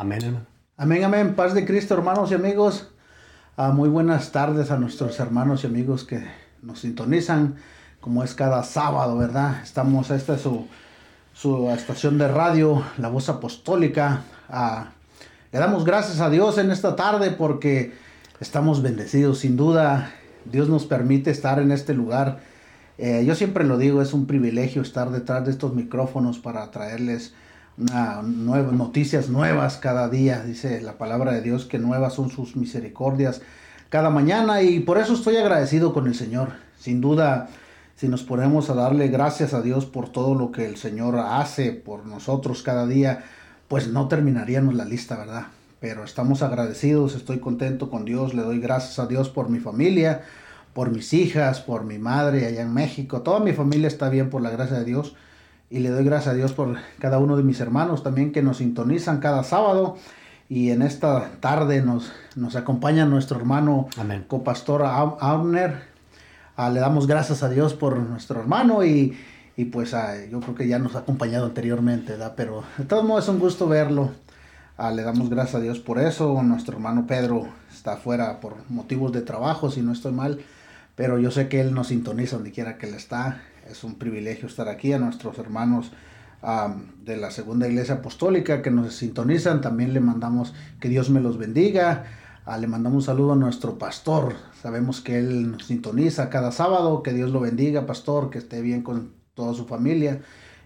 Amén, Amén, amén. Paz de Cristo, hermanos y amigos. Ah, muy buenas tardes a nuestros hermanos y amigos que nos sintonizan, como es cada sábado, ¿verdad? Estamos, esta es su, su estación de radio, La Voz Apostólica. Ah, le damos gracias a Dios en esta tarde porque estamos bendecidos. Sin duda, Dios nos permite estar en este lugar. Eh, yo siempre lo digo, es un privilegio estar detrás de estos micrófonos para traerles una noticias nuevas cada día. Dice la palabra de Dios que nuevas son sus misericordias cada mañana y por eso estoy agradecido con el Señor. Sin duda, si nos ponemos a darle gracias a Dios por todo lo que el Señor hace por nosotros cada día, pues no terminaríamos la lista, ¿verdad? Pero estamos agradecidos, estoy contento con Dios, le doy gracias a Dios por mi familia, por mis hijas, por mi madre allá en México. Toda mi familia está bien por la gracia de Dios y le doy gracias a Dios por cada uno de mis hermanos también que nos sintonizan cada sábado. Y en esta tarde nos, nos acompaña nuestro hermano copastor Abner. Ah, le damos gracias a Dios por nuestro hermano y, y pues ah, yo creo que ya nos ha acompañado anteriormente, ¿verdad? Pero de todos modos es un gusto verlo. Ah, le damos gracias a Dios por eso. Nuestro hermano Pedro está afuera por motivos de trabajo, si no estoy mal. Pero yo sé que él nos sintoniza donde quiera que él está es un privilegio estar aquí. A nuestros hermanos de la Segunda Iglesia Apostólica que nos sintonizan, también le mandamos que Dios me los bendiga. Ah, le mandamos un saludo a nuestro pastor. Sabemos que él nos sintoniza cada sábado. Que Dios lo bendiga, pastor, que esté bien con toda su familia.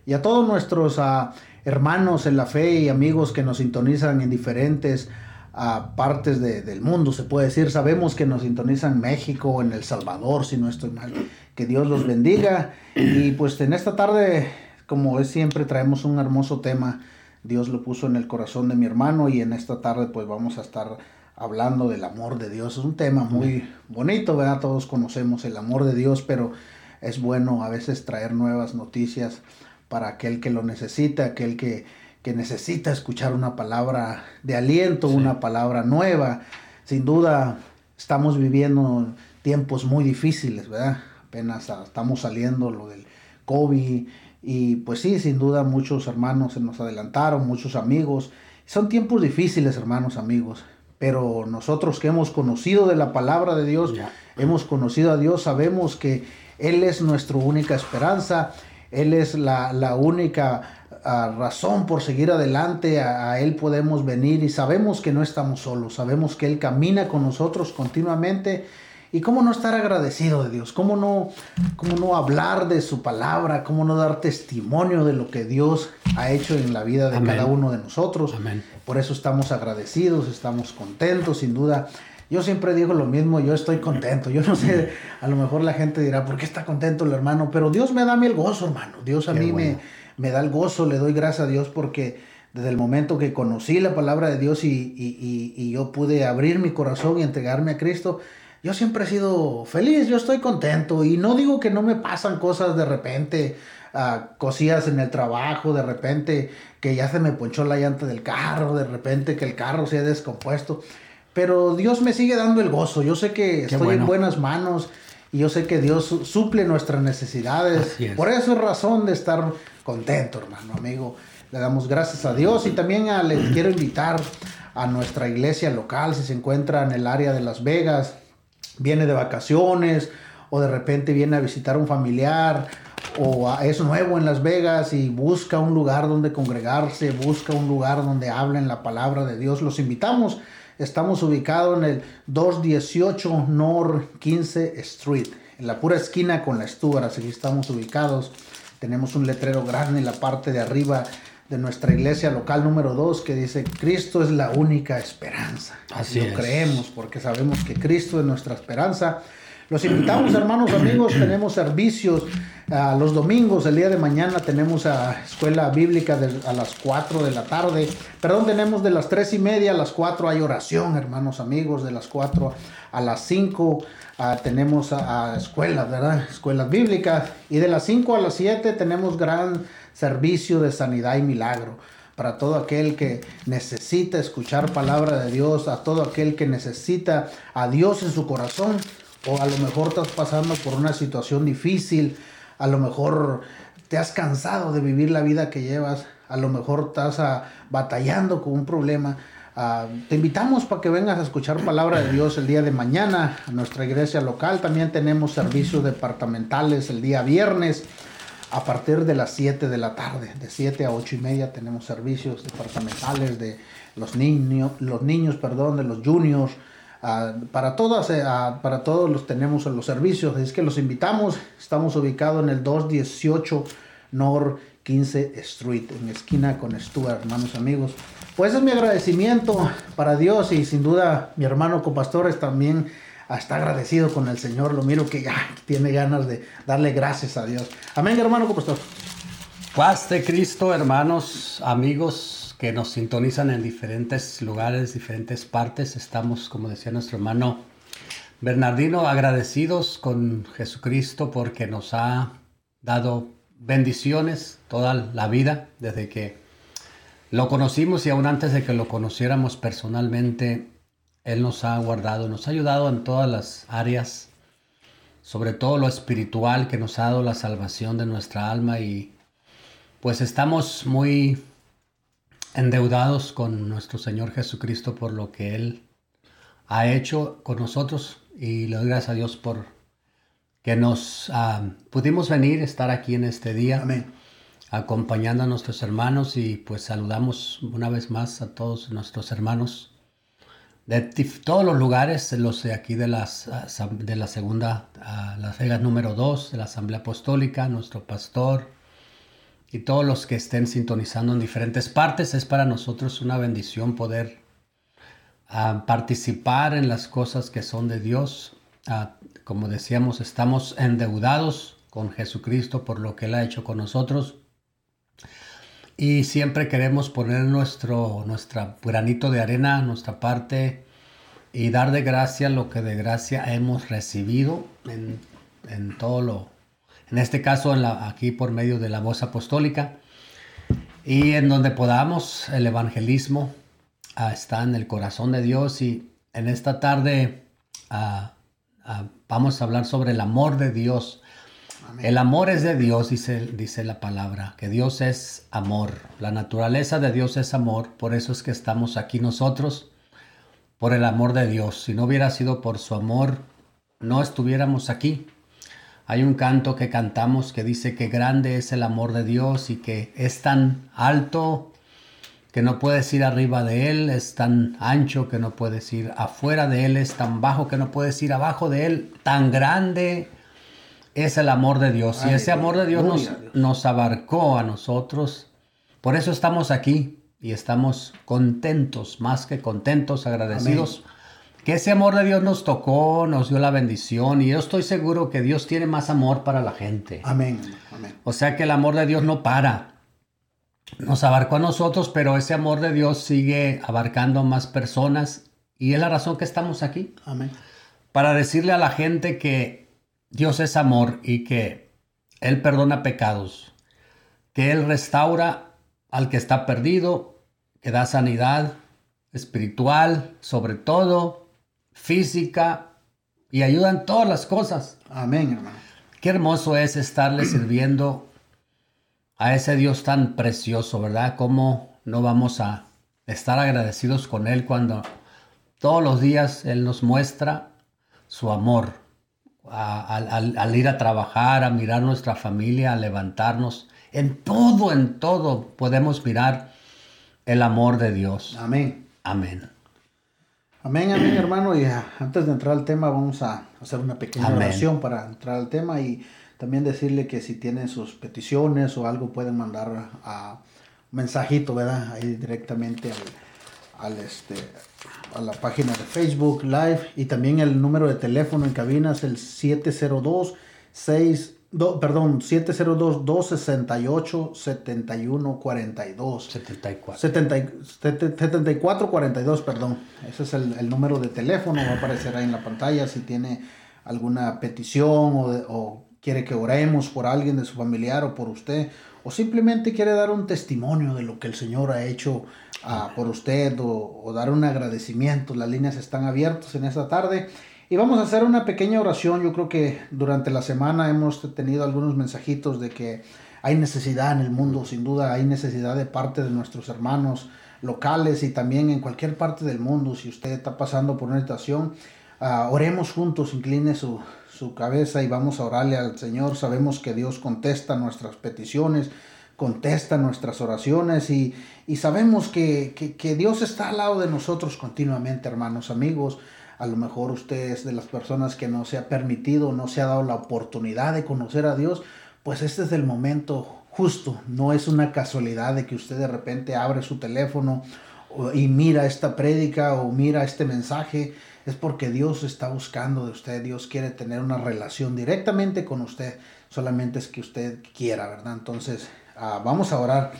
Y a todos nuestros ah, hermanos en la fe y amigos que nos sintonizan en diferentes a partes del mundo, se puede decir. Sabemos que nos sintonizan México, en El Salvador, si no estoy mal. Que Dios los bendiga. Y pues en esta tarde, como es siempre, traemos un hermoso tema. Dios lo puso en el corazón de mi hermano y en esta tarde pues vamos a estar hablando del amor de Dios. Es un tema muy bonito, ¿verdad? Todos conocemos el amor de Dios, pero es bueno a veces traer nuevas noticias para aquel que lo necesita, aquel que que necesita escuchar una palabra de aliento, una palabra nueva. Sin duda estamos viviendo tiempos muy difíciles, ¿verdad? Apenas estamos saliendo lo del COVID y pues sí, sin duda muchos hermanos se nos adelantaron, muchos amigos. Son tiempos difíciles, hermanos, amigos. Pero nosotros que hemos conocido de la palabra de Dios, hemos conocido a Dios, sabemos que Él es nuestra única esperanza, Él es la, la única razón por seguir adelante, a, Él podemos venir y sabemos que no estamos solos, sabemos que Él camina con nosotros continuamente. ¿Y cómo no estar agradecido de Dios? ¿Cómo no, cómo no hablar de su palabra? ¿Cómo no dar testimonio de lo que Dios ha hecho en la vida de cada uno de nosotros? Por eso estamos agradecidos, estamos contentos, sin duda. Yo siempre digo lo mismo, yo estoy contento. Yo no sé, a lo mejor la gente dirá, ¿por qué está contento el hermano? Pero Dios me da a mí el gozo, hermano. Dios a mí me me da el gozo, le doy gracias a Dios porque desde el momento que conocí la palabra de Dios y, yo pude abrir mi corazón y entregarme a Cristo, yo siempre he sido feliz, yo estoy contento y no digo que no me pasan cosas de repente, uh, cosillas en el trabajo, de repente que ya se me ponchó la llanta del carro, de repente que el carro se ha descompuesto, pero Dios me sigue dando el gozo, yo sé que estoy en buenas manos y yo sé que Dios suple nuestras necesidades, por eso es razón de estar contento, hermano, amigo. Le damos gracias a Dios y también a, les quiero invitar a nuestra iglesia local, si se encuentra en el área de Las Vegas, viene de vacaciones o de repente viene a visitar un familiar o es nuevo en Las Vegas y busca un lugar donde congregarse, busca un lugar donde hablen la palabra de Dios, los invitamos. Estamos ubicados en el 218 North 15 Street, en la pura esquina con la Stuart, así estamos ubicados. Tenemos un letrero grande en la parte de arriba de nuestra iglesia local número 2 que dice Cristo es la única esperanza. Así lo creemos porque sabemos que Cristo es nuestra esperanza. Los invitamos, hermanos, amigos, tenemos servicios a los domingos, el día de mañana tenemos a escuela bíblica a las 4 de la tarde, perdón, tenemos de las 3 y media a las 4 hay oración, hermanos, amigos, de las 4 a las 5 tenemos a, escuelas, ¿verdad? Escuelas bíblicas. Y de las 5 a las 7 tenemos gran servicio de sanidad y milagro. Para todo aquel que necesita escuchar palabra de Dios, a todo aquel que necesita a Dios en su corazón, o a lo mejor estás pasando por una situación difícil, a lo mejor te has cansado de vivir la vida que llevas, a lo mejor estás ah, batallando con un problema, ah, te invitamos para que vengas a escuchar palabra de Dios el día de mañana a nuestra iglesia local. También tenemos servicios departamentales el día viernes a partir de las 7 de la tarde. De 7 a 8 y media tenemos servicios departamentales de los niños, los niños, perdón, de los juniors. Ah, para, todas, eh, ah, para todos los tenemos los servicios, es que los invitamos. Estamos ubicados en el 218 North 15 Street, en esquina con Stuart, hermanos amigos. Pues es mi agradecimiento para Dios y sin duda mi hermano copastores también está agradecido con el Señor. Lo miro que ya tiene ganas de darle gracias a Dios. Amén, hermano copastor. Paz de Cristo, hermanos, amigos que nos sintonizan en diferentes lugares, diferentes partes. Estamos, como decía nuestro hermano Bernardino, agradecidos con Jesucristo porque nos ha dado bendiciones toda la vida desde que lo conocimos y aún antes de que lo conociéramos personalmente, Él nos ha guardado, nos ha ayudado en todas las áreas, sobre todo lo espiritual que nos ha dado la salvación de nuestra alma y pues estamos muy endeudados con nuestro Señor Jesucristo por lo que Él ha hecho con nosotros y le doy gracias a Dios por que nos ah, pudimos venir, estar aquí en este día, Amén. acompañando a nuestros hermanos y pues saludamos una vez más a todos nuestros hermanos de todos los lugares, los de aquí de, las, de la segunda, uh, Las Vegas número 2, de la Asamblea Apostólica, nuestro pastor, y todos los que estén sintonizando en diferentes partes. Es para nosotros una bendición poder ah, participar en las cosas que son de Dios. Ah, como decíamos, estamos endeudados con Jesucristo por lo que Él ha hecho con nosotros. Y siempre queremos poner nuestro granito de arena, nuestra parte, y dar de gracia lo que de gracia hemos recibido en, en todo lo, en este caso aquí por medio de la voz apostólica, y en donde podamos el evangelismo ah, está en el corazón de Dios y en esta tarde ah, ah, vamos a hablar sobre el amor de Dios. El amor es de Dios, dice, dice la palabra, que Dios es amor. La naturaleza de Dios es amor, por eso es que estamos aquí nosotros, por el amor de Dios. Si no hubiera sido por su amor, no estuviéramos aquí. Hay un canto que cantamos que dice que grande es el amor de Dios y que es tan alto que no puedes ir arriba de Él, es tan ancho que no puedes ir afuera de Él, es tan bajo que no puedes ir abajo de Él, tan grande es el amor de Dios. y ese amor de Dios nos, nos abarcó a nosotros. Por eso estamos aquí y estamos contentos, más que contentos, agradecidos que ese amor de Dios nos tocó, nos dio la bendición y yo estoy seguro que Dios tiene más amor para la gente. Amén. O sea que el amor de Dios no para. Nos abarcó a nosotros, pero ese amor de Dios sigue abarcando más personas y es la razón que estamos aquí. Amén. Para decirle a la gente que Dios es amor y que Él perdona pecados, que Él restaura al que está perdido, que da sanidad espiritual, sobre todo, física y ayuda en todas las cosas. Amén, hermano. Qué hermoso es estarle sirviendo a ese Dios tan precioso, ¿verdad? ¿Cómo no vamos a estar agradecidos con Él cuando todos los días Él nos muestra su amor? Al, ir a trabajar, a mirar nuestra familia, a levantarnos. En todo, en todo podemos mirar el amor de Dios. Amén. Amén. Amén, amén, hermano. Y ah, antes de entrar al tema, vamos a hacer una pequeña oración para entrar al tema y también decirle que si tienen sus peticiones o algo, pueden mandar a un mensajito, ¿verdad? Ahí directamente al, este, a la página de Facebook Live y también el número de teléfono en cabina es el 702 6 perdón, 702-268-7142. 74. 7442, perdón. Ese es el, número de teléfono, va a aparecer ahí en la pantalla si tiene alguna petición o, quiere que oremos por alguien de su familiar o por usted, o simplemente quiere dar un testimonio de lo que el Señor ha hecho por usted o, o dar un agradecimiento. Las líneas están abiertas en esta tarde. Y vamos a hacer una pequeña oración. Yo creo que durante la semana hemos tenido algunos mensajitos de que hay necesidad en el mundo, sin duda hay necesidad de parte de nuestros hermanos locales y también en cualquier parte del mundo. Si usted está pasando por una situación, ah, oremos juntos, incline su, su cabeza y vamos a orarle al Señor. Sabemos que Dios contesta nuestras peticiones, contesta nuestras oraciones y, y sabemos que, que, que, Dios está al lado de nosotros continuamente, hermanos, amigos. A lo mejor usted es de las personas que no se ha permitido, no se ha dado la oportunidad de conocer a Dios, pues este es el momento justo. No es una casualidad de que usted de repente abre su teléfono y mira esta prédica o mira este mensaje. Es porque Dios está buscando de usted. Dios quiere tener una relación directamente con usted. Solamente es que usted quiera, ¿verdad? Entonces, uh, vamos a orar.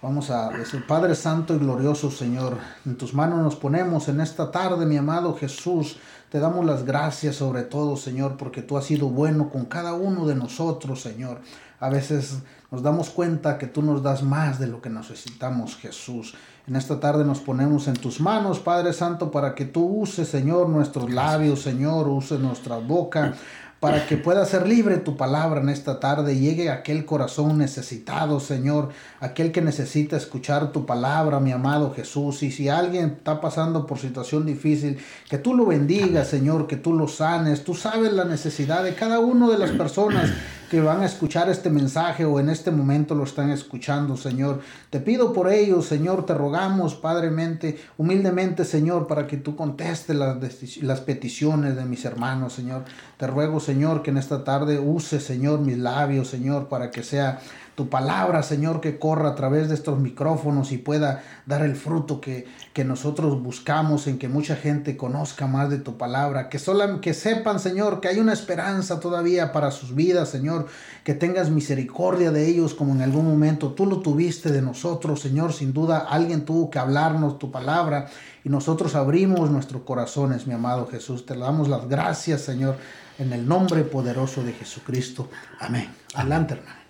Vamos a decir, Padre Santo y Glorioso Señor, en tus manos nos ponemos en esta tarde, mi amado Jesús. Te damos las gracias sobre todo, Señor, porque tú has sido bueno con cada uno de nosotros, Señor. A veces nos damos cuenta que tú nos das más de lo que necesitamos, Jesús. En esta tarde nos ponemos en tus manos, Padre Santo, para que tú uses, Señor, nuestros labios, Señor, use nuestra boca para que pueda ser libre tu palabra en esta tarde llegue a aquel corazón necesitado, Señor, aquel que necesita escuchar tu palabra, mi amado Jesús. Y si alguien está pasando por situación difícil, que tú lo bendigas, Señor, que tú lo sanes. Tú sabes la necesidad de cada una de las personas que van a escuchar este mensaje o en este momento lo están escuchando, Señor. Te pido por ellos, Señor, te rogamos, Padremente, humildemente, Señor, para que tú contestes las, las peticiones de mis hermanos, Señor. Te ruego, Señor, que en esta tarde use, Señor, mis labios, Señor, para que sea tu palabra, Señor, que corra a través de estos micrófonos y pueda dar el fruto que, que nosotros buscamos en que mucha gente conozca más de tu palabra, que, solo, que sepan, Señor, que hay una esperanza todavía para sus vidas, Señor, que tengas misericordia de ellos como en algún momento tú lo tuviste de nosotros, Señor, sin duda alguien tuvo que hablarnos tu palabra y nosotros abrimos nuestros corazones, mi amado Jesús, te damos las gracias, Señor, en el nombre poderoso de Jesucristo. Amén. Adelante, hermano.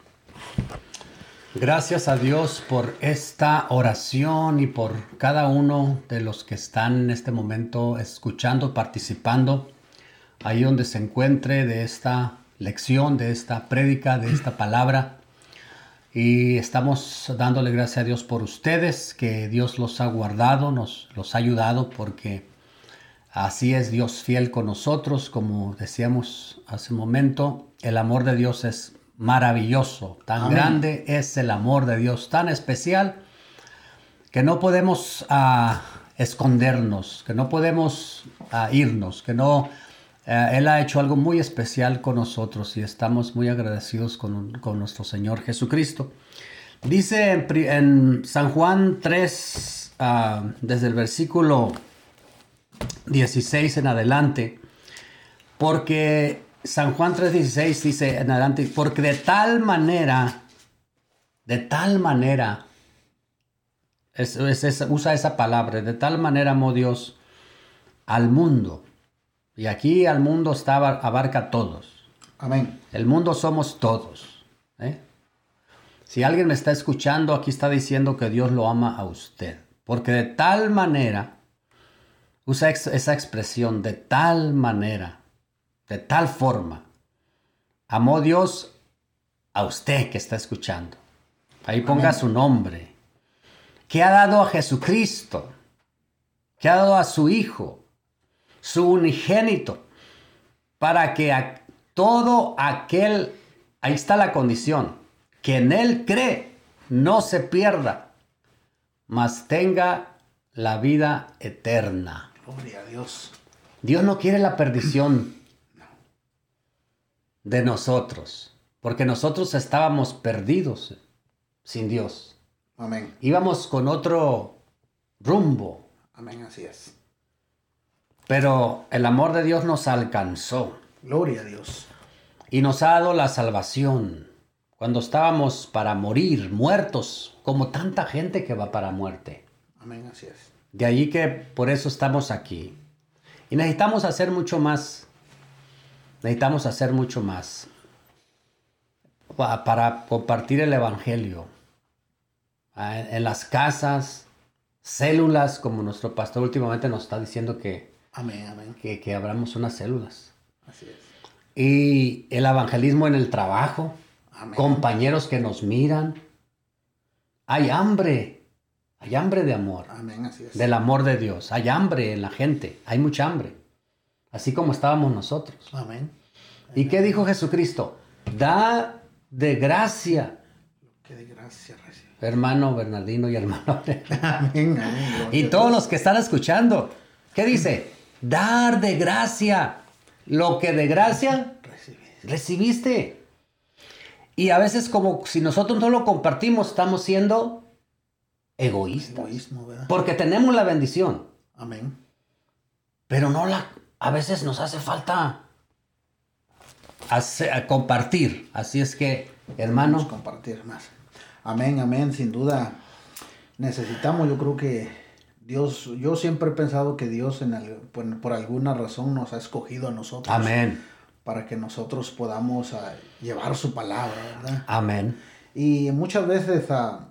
Gracias a Dios por esta oración y por cada uno de los que están en este momento escuchando, participando, ahí donde se encuentre de esta lección, de esta prédica, de esta palabra. Y estamos dándole gracias a Dios por ustedes, que Dios los ha guardado, nos los ha ayudado, porque así es Dios fiel con nosotros, como decíamos hace un momento, el amor de Dios es maravilloso, tan grande es el amor de Dios, tan especial, que no podemos uh, escondernos, que no podemos uh, irnos, que no... Uh, él ha hecho algo muy especial con nosotros y estamos muy agradecidos con, con nuestro Señor Jesucristo. Dice en, en San Juan 3, desde el versículo 16 en adelante, porque San Juan 3:16 dice en adelante, porque de tal manera, de tal manera, usa esa palabra, de tal manera amó Dios al mundo. Y aquí al mundo está, abarca a todos. Amén. El mundo somos todos. ¿eh? Si alguien me está escuchando, aquí está diciendo que Dios lo ama a usted. Porque de tal manera, usa esa expresión, de tal manera de tal forma. Amó Dios a usted que está escuchando. Ahí ponga su nombre. Que ha dado a Jesucristo. Que ha dado a su Hijo. Su unigénito. Para que a todo aquel, ahí está la condición, que en Él cree, no se pierda, mas tenga la vida eterna. Gloria a Dios. Dios no quiere la perdición de nosotros, porque nosotros estábamos perdidos sin Dios. Amén. Íbamos con otro rumbo. Amén, así es. Pero el amor de Dios nos alcanzó. Gloria a Dios. Y nos ha dado la salvación. Cuando estábamos para morir, muertos, como tanta gente que va para muerte. Amén, así es. De ahí que por eso estamos aquí. Y necesitamos hacer mucho más necesitamos hacer mucho más para compartir el Evangelio ah, en las casas, células, como nuestro pastor últimamente nos está diciendo que, que, que abramos unas células. Así es. Y el evangelismo en el trabajo. compañeros que nos miran. Hay hambre, hay hambre de amor. Amén, así es. Del amor de Dios. Hay hambre en la gente, hay mucha hambre. Así como estábamos nosotros. Amén. ¿Y qué dijo Jesucristo? Da de gracia. Que de gracia recibe. Hermano Bernardino y hermano. Amén, amén. y todos los que están escuchando. ¿Qué dice? Dar de gracia. Lo que de gracia recibiste. Y a veces como si nosotros no lo compartimos, estamos siendo egoístas. Egoísmo, ¿verdad? Porque tenemos la bendición. Amén. Pero no la... A veces nos hace falta hacer- compartir. Así es que, hermano, Vamos a compartir más. Amén, amén, sin duda. Necesitamos, yo creo que Dios, yo siempre he pensado que Dios en al- por, por alguna razón nos ha escogido a nosotros. amén, Para que nosotros podamos ah, llevar su palabra, ¿verdad? amén. Y muchas veces ah,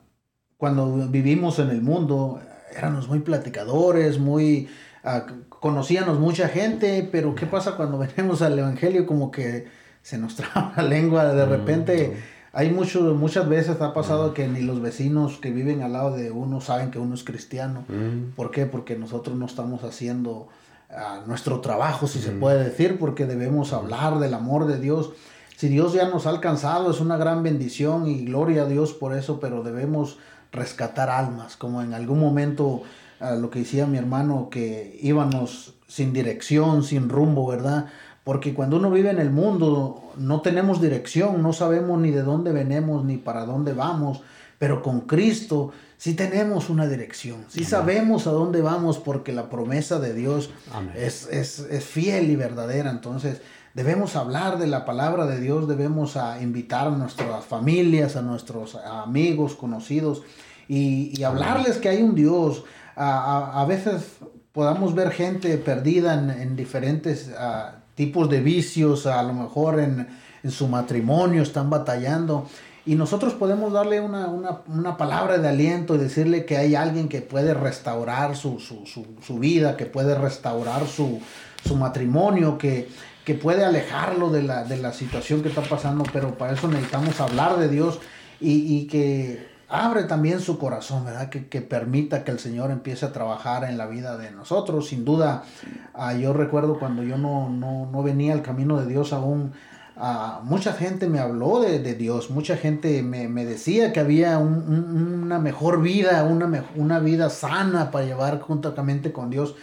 cuando vivimos en el mundo éramos muy platicadores, muy ah, conocíamos mucha gente, pero ¿qué pasa cuando venimos al evangelio como que se nos traba la lengua de repente? Hay mucho, muchas veces ha pasado que ni los vecinos que viven al lado de uno saben que uno es cristiano. Mm, ¿Por qué? Porque nosotros no estamos haciendo ah, nuestro trabajo, si se puede decir, porque debemos hablar del amor de Dios. Si Dios ya nos ha alcanzado, es una gran bendición y gloria a Dios por eso, pero debemos rescatar almas, como en algún momento ah, lo que decía mi hermano, que íbamos sin dirección, sin rumbo, ¿verdad? Porque cuando uno vive en el mundo no tenemos dirección, no sabemos ni de dónde venimos ni para dónde vamos, pero con Cristo sí tenemos una dirección, sí sabemos a dónde vamos porque la promesa de Dios es, es, es fiel y verdadera. Entonces debemos hablar de la palabra de Dios, debemos a invitar a nuestras familias, a nuestros amigos, conocidos y, y hablarles que hay un Dios. A, a- a veces podamos ver gente perdida en, en diferentes ah, tipos de vicios, a lo mejor en, en su matrimonio están batallando. Y nosotros podemos darle una, una- una palabra de aliento y decirle que hay alguien que puede restaurar su, su- su- su vida, que puede restaurar su, su matrimonio, que, que puede alejarlo de la, de la situación que está pasando, pero para eso necesitamos hablar de Dios y, y que abre también su corazón, ¿verdad? Que, que permita que el Señor empiece a trabajar en la vida de nosotros. Sin duda, ah, yo recuerdo cuando yo no, no, no venía al camino de Dios aún, ah, mucha gente me habló de, de Dios, mucha gente me, me decía que había un- un- una mejor vida, una, una vida sana para llevar juntamente con Dios.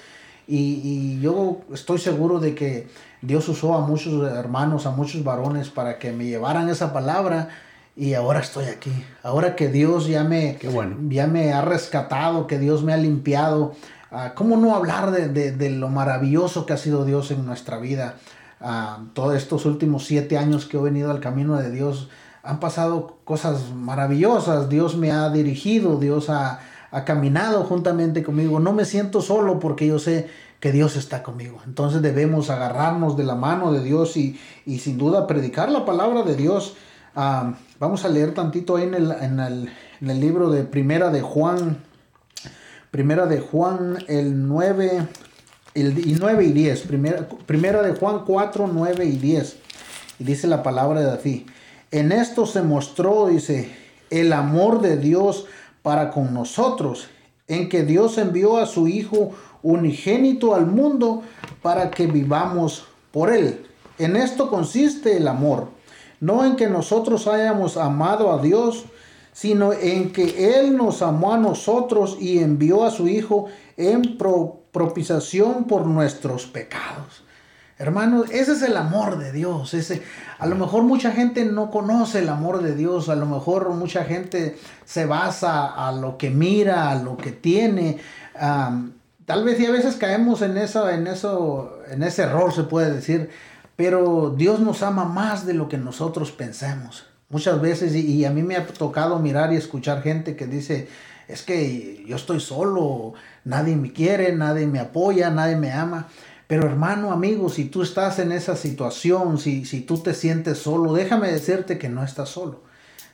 Y, y yo estoy seguro de que Dios usó a muchos hermanos, a muchos varones para que me llevaran esa palabra y ahora estoy aquí. Ahora que Dios ya me, bueno. ya me ha rescatado, que Dios me ha limpiado. ah, ¿Cómo no hablar de, de- de lo maravilloso que ha sido Dios en nuestra vida? Ah, todos estos últimos siete años que he venido al camino de Dios han pasado cosas maravillosas. Dios me ha dirigido, Dios ha, ha caminado juntamente conmigo. No me siento solo porque yo sé que Dios está conmigo. Entonces debemos agarrarnos de la mano de Dios y, y sin duda predicar la palabra de Dios. Ah, vamos a leer tantito ahí en el, en el- en el libro de Primera de Juan. Primera de Juan, el 9, el, y 9 y 10. Primera, primera de Juan 4, 9 y 10. Y dice la palabra de David. En esto se mostró, dice, el amor de Dios para con nosotros, en que Dios envió a su Hijo unigénito al mundo para que vivamos por él. En esto consiste el amor, no en que nosotros hayamos amado a Dios, sino en que Él nos amó a nosotros y envió a su Hijo en pro- propiciación por nuestros pecados. Hermanos, ese es el amor de Dios. Ese, a lo mejor mucha gente no conoce el amor de Dios. A lo mejor mucha gente se basa a lo que mira, a lo que tiene. Tal vez y a veces caemos en eso, en eso, en ese error se puede decir. Pero Dios nos ama más de lo que nosotros pensemos. Muchas veces, y, y a mí me ha tocado mirar y escuchar gente que dice, es que yo estoy solo, nadie me quiere, nadie me apoya, nadie me ama. Pero hermano, amigo, si tú estás en esa situación, si, si tú te sientes solo, déjame decirte que no estás solo.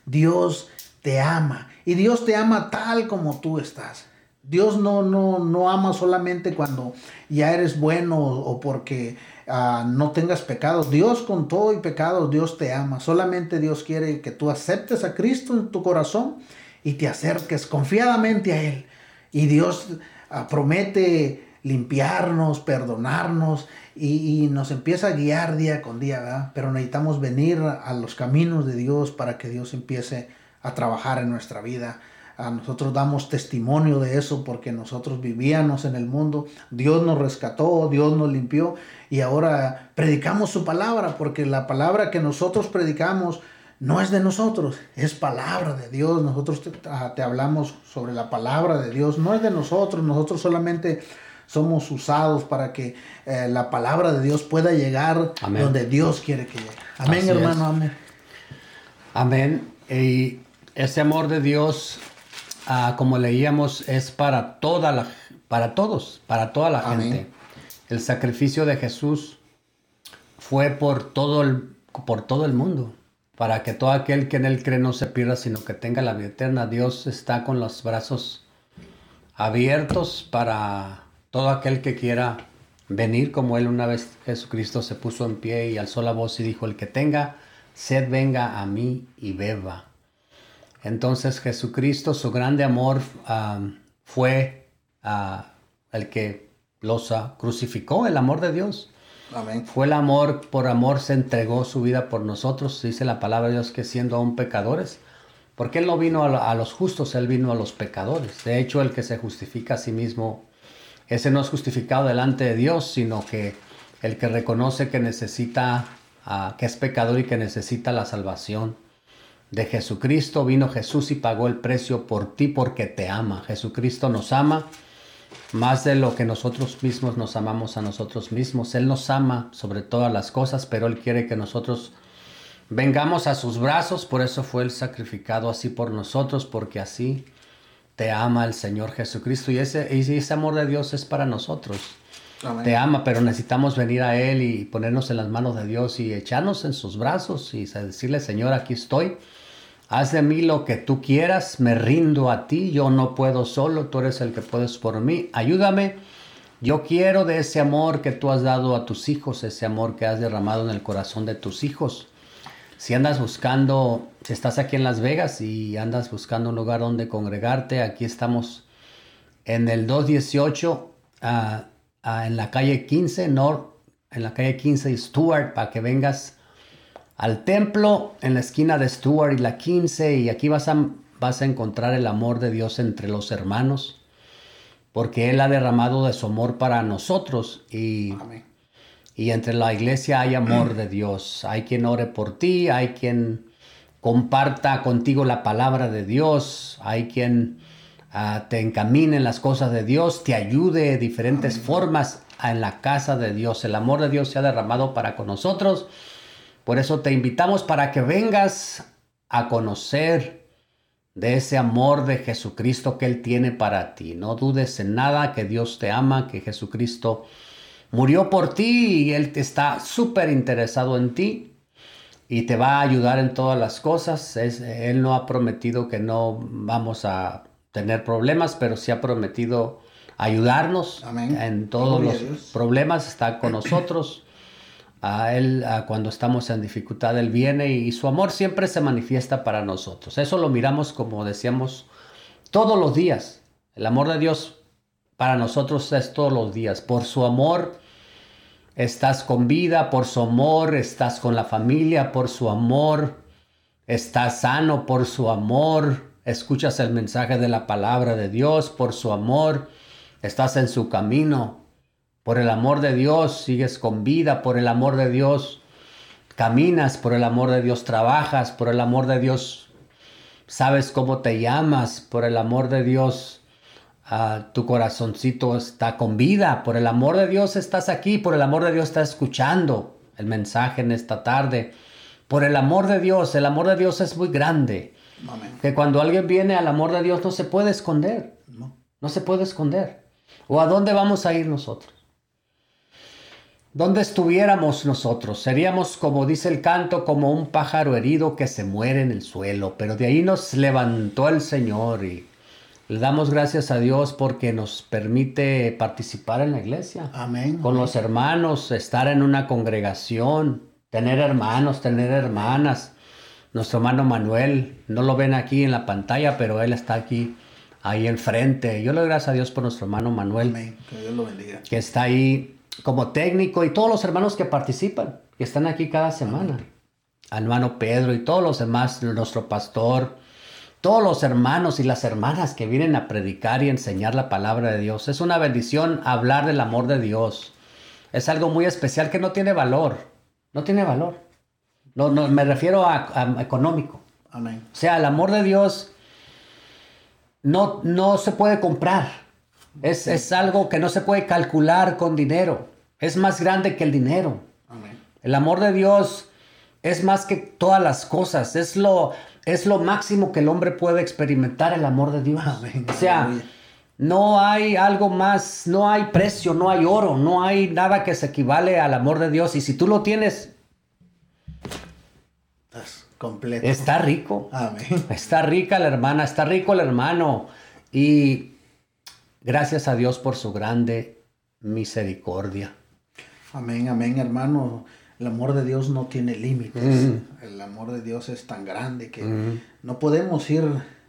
Dios te ama y Dios te ama tal como tú estás. Dios no, no, no ama solamente cuando ya eres bueno o porque ah, no tengas pecados. Dios con todo y pecados, Dios te ama. Solamente Dios quiere que tú aceptes a Cristo en tu corazón y te acerques confiadamente a Él. Y Dios ah, promete limpiarnos, perdonarnos y, nos empieza a guiar día con día. Pero necesitamos venir a los caminos de Dios para que Dios empiece a trabajar en nuestra vida. A nosotros damos testimonio de eso porque nosotros vivíamos en el mundo, Dios nos rescató, Dios nos limpió y ahora predicamos su palabra porque la palabra que nosotros predicamos no es de nosotros, es palabra de Dios. Nosotros te, ah, hablamos sobre la palabra de Dios, no es de nosotros, nosotros solamente somos usados para que eh, la palabra de Dios pueda llegar donde Dios quiere que llegue. Amén, hermano, amén. Amén. Y ese amor de Dios, ah, como leíamos, es para toda la, para todos, para toda la gente. El sacrificio de Jesús fue por todo el, por todo el mundo para que todo aquel que en Él cree no se pierda, sino que tenga la vida eterna. Dios está con los brazos abiertos para todo aquel que quiera venir, como Él una vez Jesucristo se puso en pie y alzó la voz y dijo, el que tenga sed venga a mí y beba. Entonces Jesucristo, su grande amor fue el que los crucificó, el amor de Dios. Fue el amor, por amor se entregó su vida por nosotros, dice la palabra de Dios que siendo aún pecadores, porque Él no vino a, los justos, Él vino a los pecadores. De hecho, el que se justifica a sí mismo, ese no es justificado delante de Dios, sino que el que reconoce que necesita, ah, que es pecador y que necesita la salvación de Jesucristo, vino Jesús y pagó el precio por ti porque te ama. Jesucristo nos ama más de lo que nosotros mismos nos amamos a nosotros mismos. Él nos ama sobre todas las cosas, pero Él quiere que nosotros vengamos a sus brazos. Por eso fue Él sacrificado así por nosotros, porque así te ama el Señor Jesucristo. Y ese, ese amor de Dios es para nosotros. Te ama, pero necesitamos venir a Él y ponernos en las manos de Dios y echarnos en sus brazos y decirle, Señor, aquí estoy Haz de mí lo que tú quieras, me rindo a ti, yo no puedo solo, tú eres el que puedes por mí, ayúdame. Yo quiero de ese amor que tú has dado a tus hijos, ese amor que has derramado en el corazón de tus hijos. Si andas buscando, si estás aquí en Las Vegas y andas buscando un lugar donde congregarte, aquí estamos en el 218, ah, ah, en la calle 15, North, en la calle 15 Stuart, para que vengas al templo en la esquina de Stuart y la 15 y aquí vas a, vas a encontrar el amor de Dios entre los hermanos porque Él ha derramado de su amor para nosotros y, y entre la iglesia hay amor de Dios. Hay quien ore por ti, hay quien comparta contigo la palabra de Dios, hay quien ah, te encamine en las cosas de Dios, te ayude de diferentes formas en la casa de Dios. El amor de Dios se ha derramado para con nosotros por eso te invitamos para que vengas a conocer de ese amor de Jesucristo que Él tiene para ti. No dudes en nada que Dios te ama, que Jesucristo murió por ti y Él te está súper interesado en ti y te va a ayudar en todas las cosas. él no ha prometido que no vamos a tener problemas, pero sí ha prometido ayudarnos en todos los problemas. Está con nosotros a Él cuando estamos en dificultad, Él viene y, su amor siempre se manifiesta para nosotros. Eso lo miramos como decíamos todos los días. El amor de Dios para nosotros es todos los días. Por su amor estás con vida, por su amor estás con la familia, por su amor estás sano, por su amor escuchas el mensaje de la palabra de Dios, por su amor estás en su camino, por el amor de Dios sigues con vida, por el amor de Dios caminas, por el amor de Dios trabajas, por el amor de Dios sabes cómo te llamas, por el amor de Dios ah, tu corazoncito está con vida, por el amor de Dios estás aquí, por el amor de Dios estás escuchando el mensaje en esta tarde. Por el amor de Dios, el amor de Dios es muy grande. Que cuando alguien viene al amor de Dios no se puede esconder. No. no se puede esconder. ¿O a dónde vamos a ir nosotros? ¿Dónde estuviéramos nosotros? Seríamos, como dice el canto, como un pájaro herido que se muere en el suelo, pero de ahí nos levantó el Señor y Le damos gracias a Dios porque nos permite participar en la iglesia. Amén. Con los hermanos, estar en una congregación, tener hermanos, tener hermanas. Nuestro hermano Manuel, no lo ven aquí en la pantalla, pero él está aquí, ahí enfrente. Yo le doy gracias a Dios por nuestro hermano Manuel. Amén. Que Dios lo bendiga. Que está ahí como técnico y todos los hermanos que participan, que están aquí cada semana. Al hermano Pedro y todos los demás, nuestro pastor, todos los hermanos y las hermanas que vienen a predicar y enseñar la palabra de Dios. Es una bendición hablar del amor de Dios. Es algo muy especial que no tiene valor. No tiene valor. No, no, me refiero a, económico. Amén. O sea, el amor de Dios no, no se puede comprar. Es, es, algo que no se puede calcular con dinero. Es más grande que el dinero. Amén. El amor de Dios es más que todas las cosas. Es lo, es lo máximo que el hombre puede experimentar el amor de Dios. Amén. O sea, no hay algo más, no hay precio, no hay oro, no hay nada que se equivale al amor de Dios. Y si tú lo tienes, Estás completo. está rico. Amén. Está rica la hermana, está rico el hermano. Y gracias a Dios por su grande misericordia. Amén, amén, hermano. El amor de Dios no tiene límites. Mm. El amor de Dios es tan grande que Mm. no podemos ir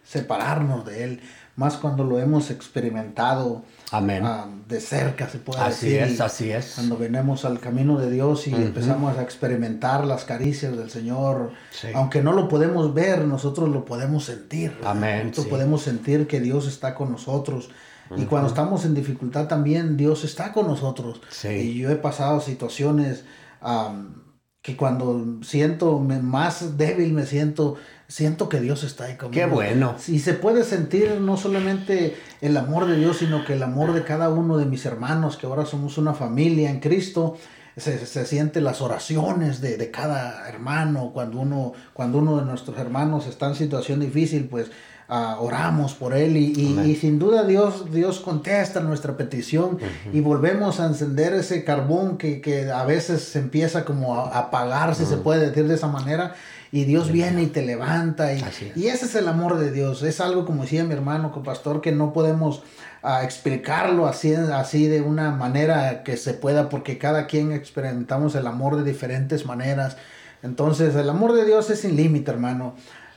separarnos de él, más cuando lo hemos experimentado Amén. ah, de cerca, se puede así decir. es, y así es. Cuando venimos al camino de Dios y empezamos a experimentar las caricias del Señor, Sí. aunque no lo podemos ver, nosotros lo podemos sentir. Amén, Nosotros sí. podemos sentir que Dios está con nosotros. Y cuando estamos en dificultad también, Dios está con nosotros. Sí. Y yo he pasado situaciones am, que cuando siento me- más débil me siento, siento que Dios está ahí conmigo. Qué bueno. Y se puede sentir no solamente el amor de Dios, sino que el amor de cada uno de mis hermanos, que ahora somos una familia en Cristo. Se, se siente las oraciones de, de cada hermano. Cuando uno, cuando uno de nuestros hermanos está en situación difícil, pues ah, oramos por él. Y, y- Amén. y sin duda Dios, Dios contesta nuestra petición y volvemos a encender ese carbón que, que a veces empieza como a apagar, si se puede decir de esa manera. Y Dios viene y te levanta. Y, es. y ese es el amor de Dios. Es algo, como decía mi hermano pastor, que no podemos ah, explicarlo así, así de una manera que se pueda, porque cada quien experimentamos el amor de diferentes maneras. Entonces, el amor de Dios es sin límite, hermano.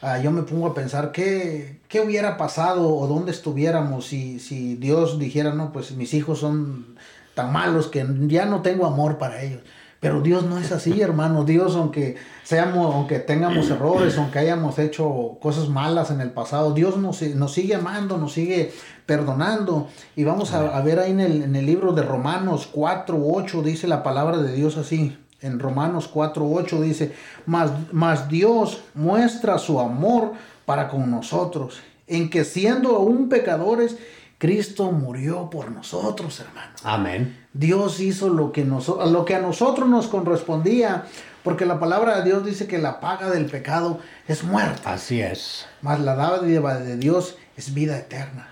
Ah, yo me pongo a pensar qué, qué hubiera pasado o dónde estuviéramos si, si Dios dijera, no, pues mis hijos son tan malos que ya no tengo amor para ellos. Pero Dios no es así, hermano. Dios, aunque seamos, aunque tengamos errores, aunque hayamos hecho cosas malas en el pasado, Dios nos, nos sigue amando, nos sigue perdonando. Y vamos a, a ver ahí en el, en el libro de Romanos 4, 8, dice la palabra de Dios así. En Romanos 4, 8 dice, mas, mas Dios muestra su amor para con nosotros, en que siendo aún pecadores, Cristo murió por nosotros, hermano. Amén. Dios hizo lo que, nos, lo que a nosotros nos correspondía, porque la palabra de Dios dice que la paga del pecado es muerte, Así es. mas la dádiva de Dios es vida eterna.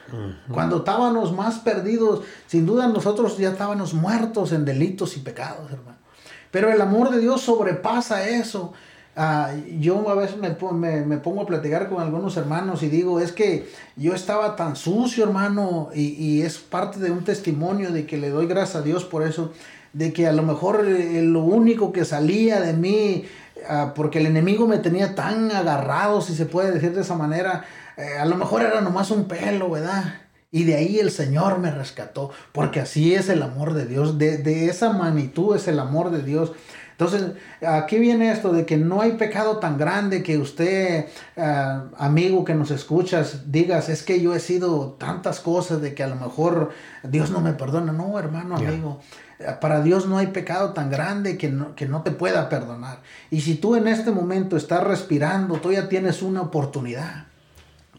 Cuando estábamos más perdidos, sin duda nosotros ya estábamos muertos en delitos y pecados, hermano. Pero el amor de Dios sobrepasa eso. Ah, yo a veces me, me- me pongo a platicar con algunos hermanos y digo, es que yo estaba tan sucio, hermano, y, y es parte de un testimonio de que le doy gracias a Dios por eso, de que a lo mejor eh, lo único que salía de mí, ah, porque el enemigo me tenía tan agarrado, si se puede decir de esa manera, eh, a lo mejor era nomás un pelo, ¿verdad? Y de ahí el Señor me rescató, porque así es el amor de Dios, de, de esa magnitud es el amor de Dios. Entonces, aquí viene esto de que no hay pecado tan grande que usted, ah, amigo que nos escuchas, digas, es que yo he sido tantas cosas de que a lo mejor Dios no me perdona. No, hermano, Ya. amigo. Eh, Para Dios no hay pecado tan grande que no, que no te pueda perdonar. Y si tú en este momento estás respirando, todavía tienes una oportunidad.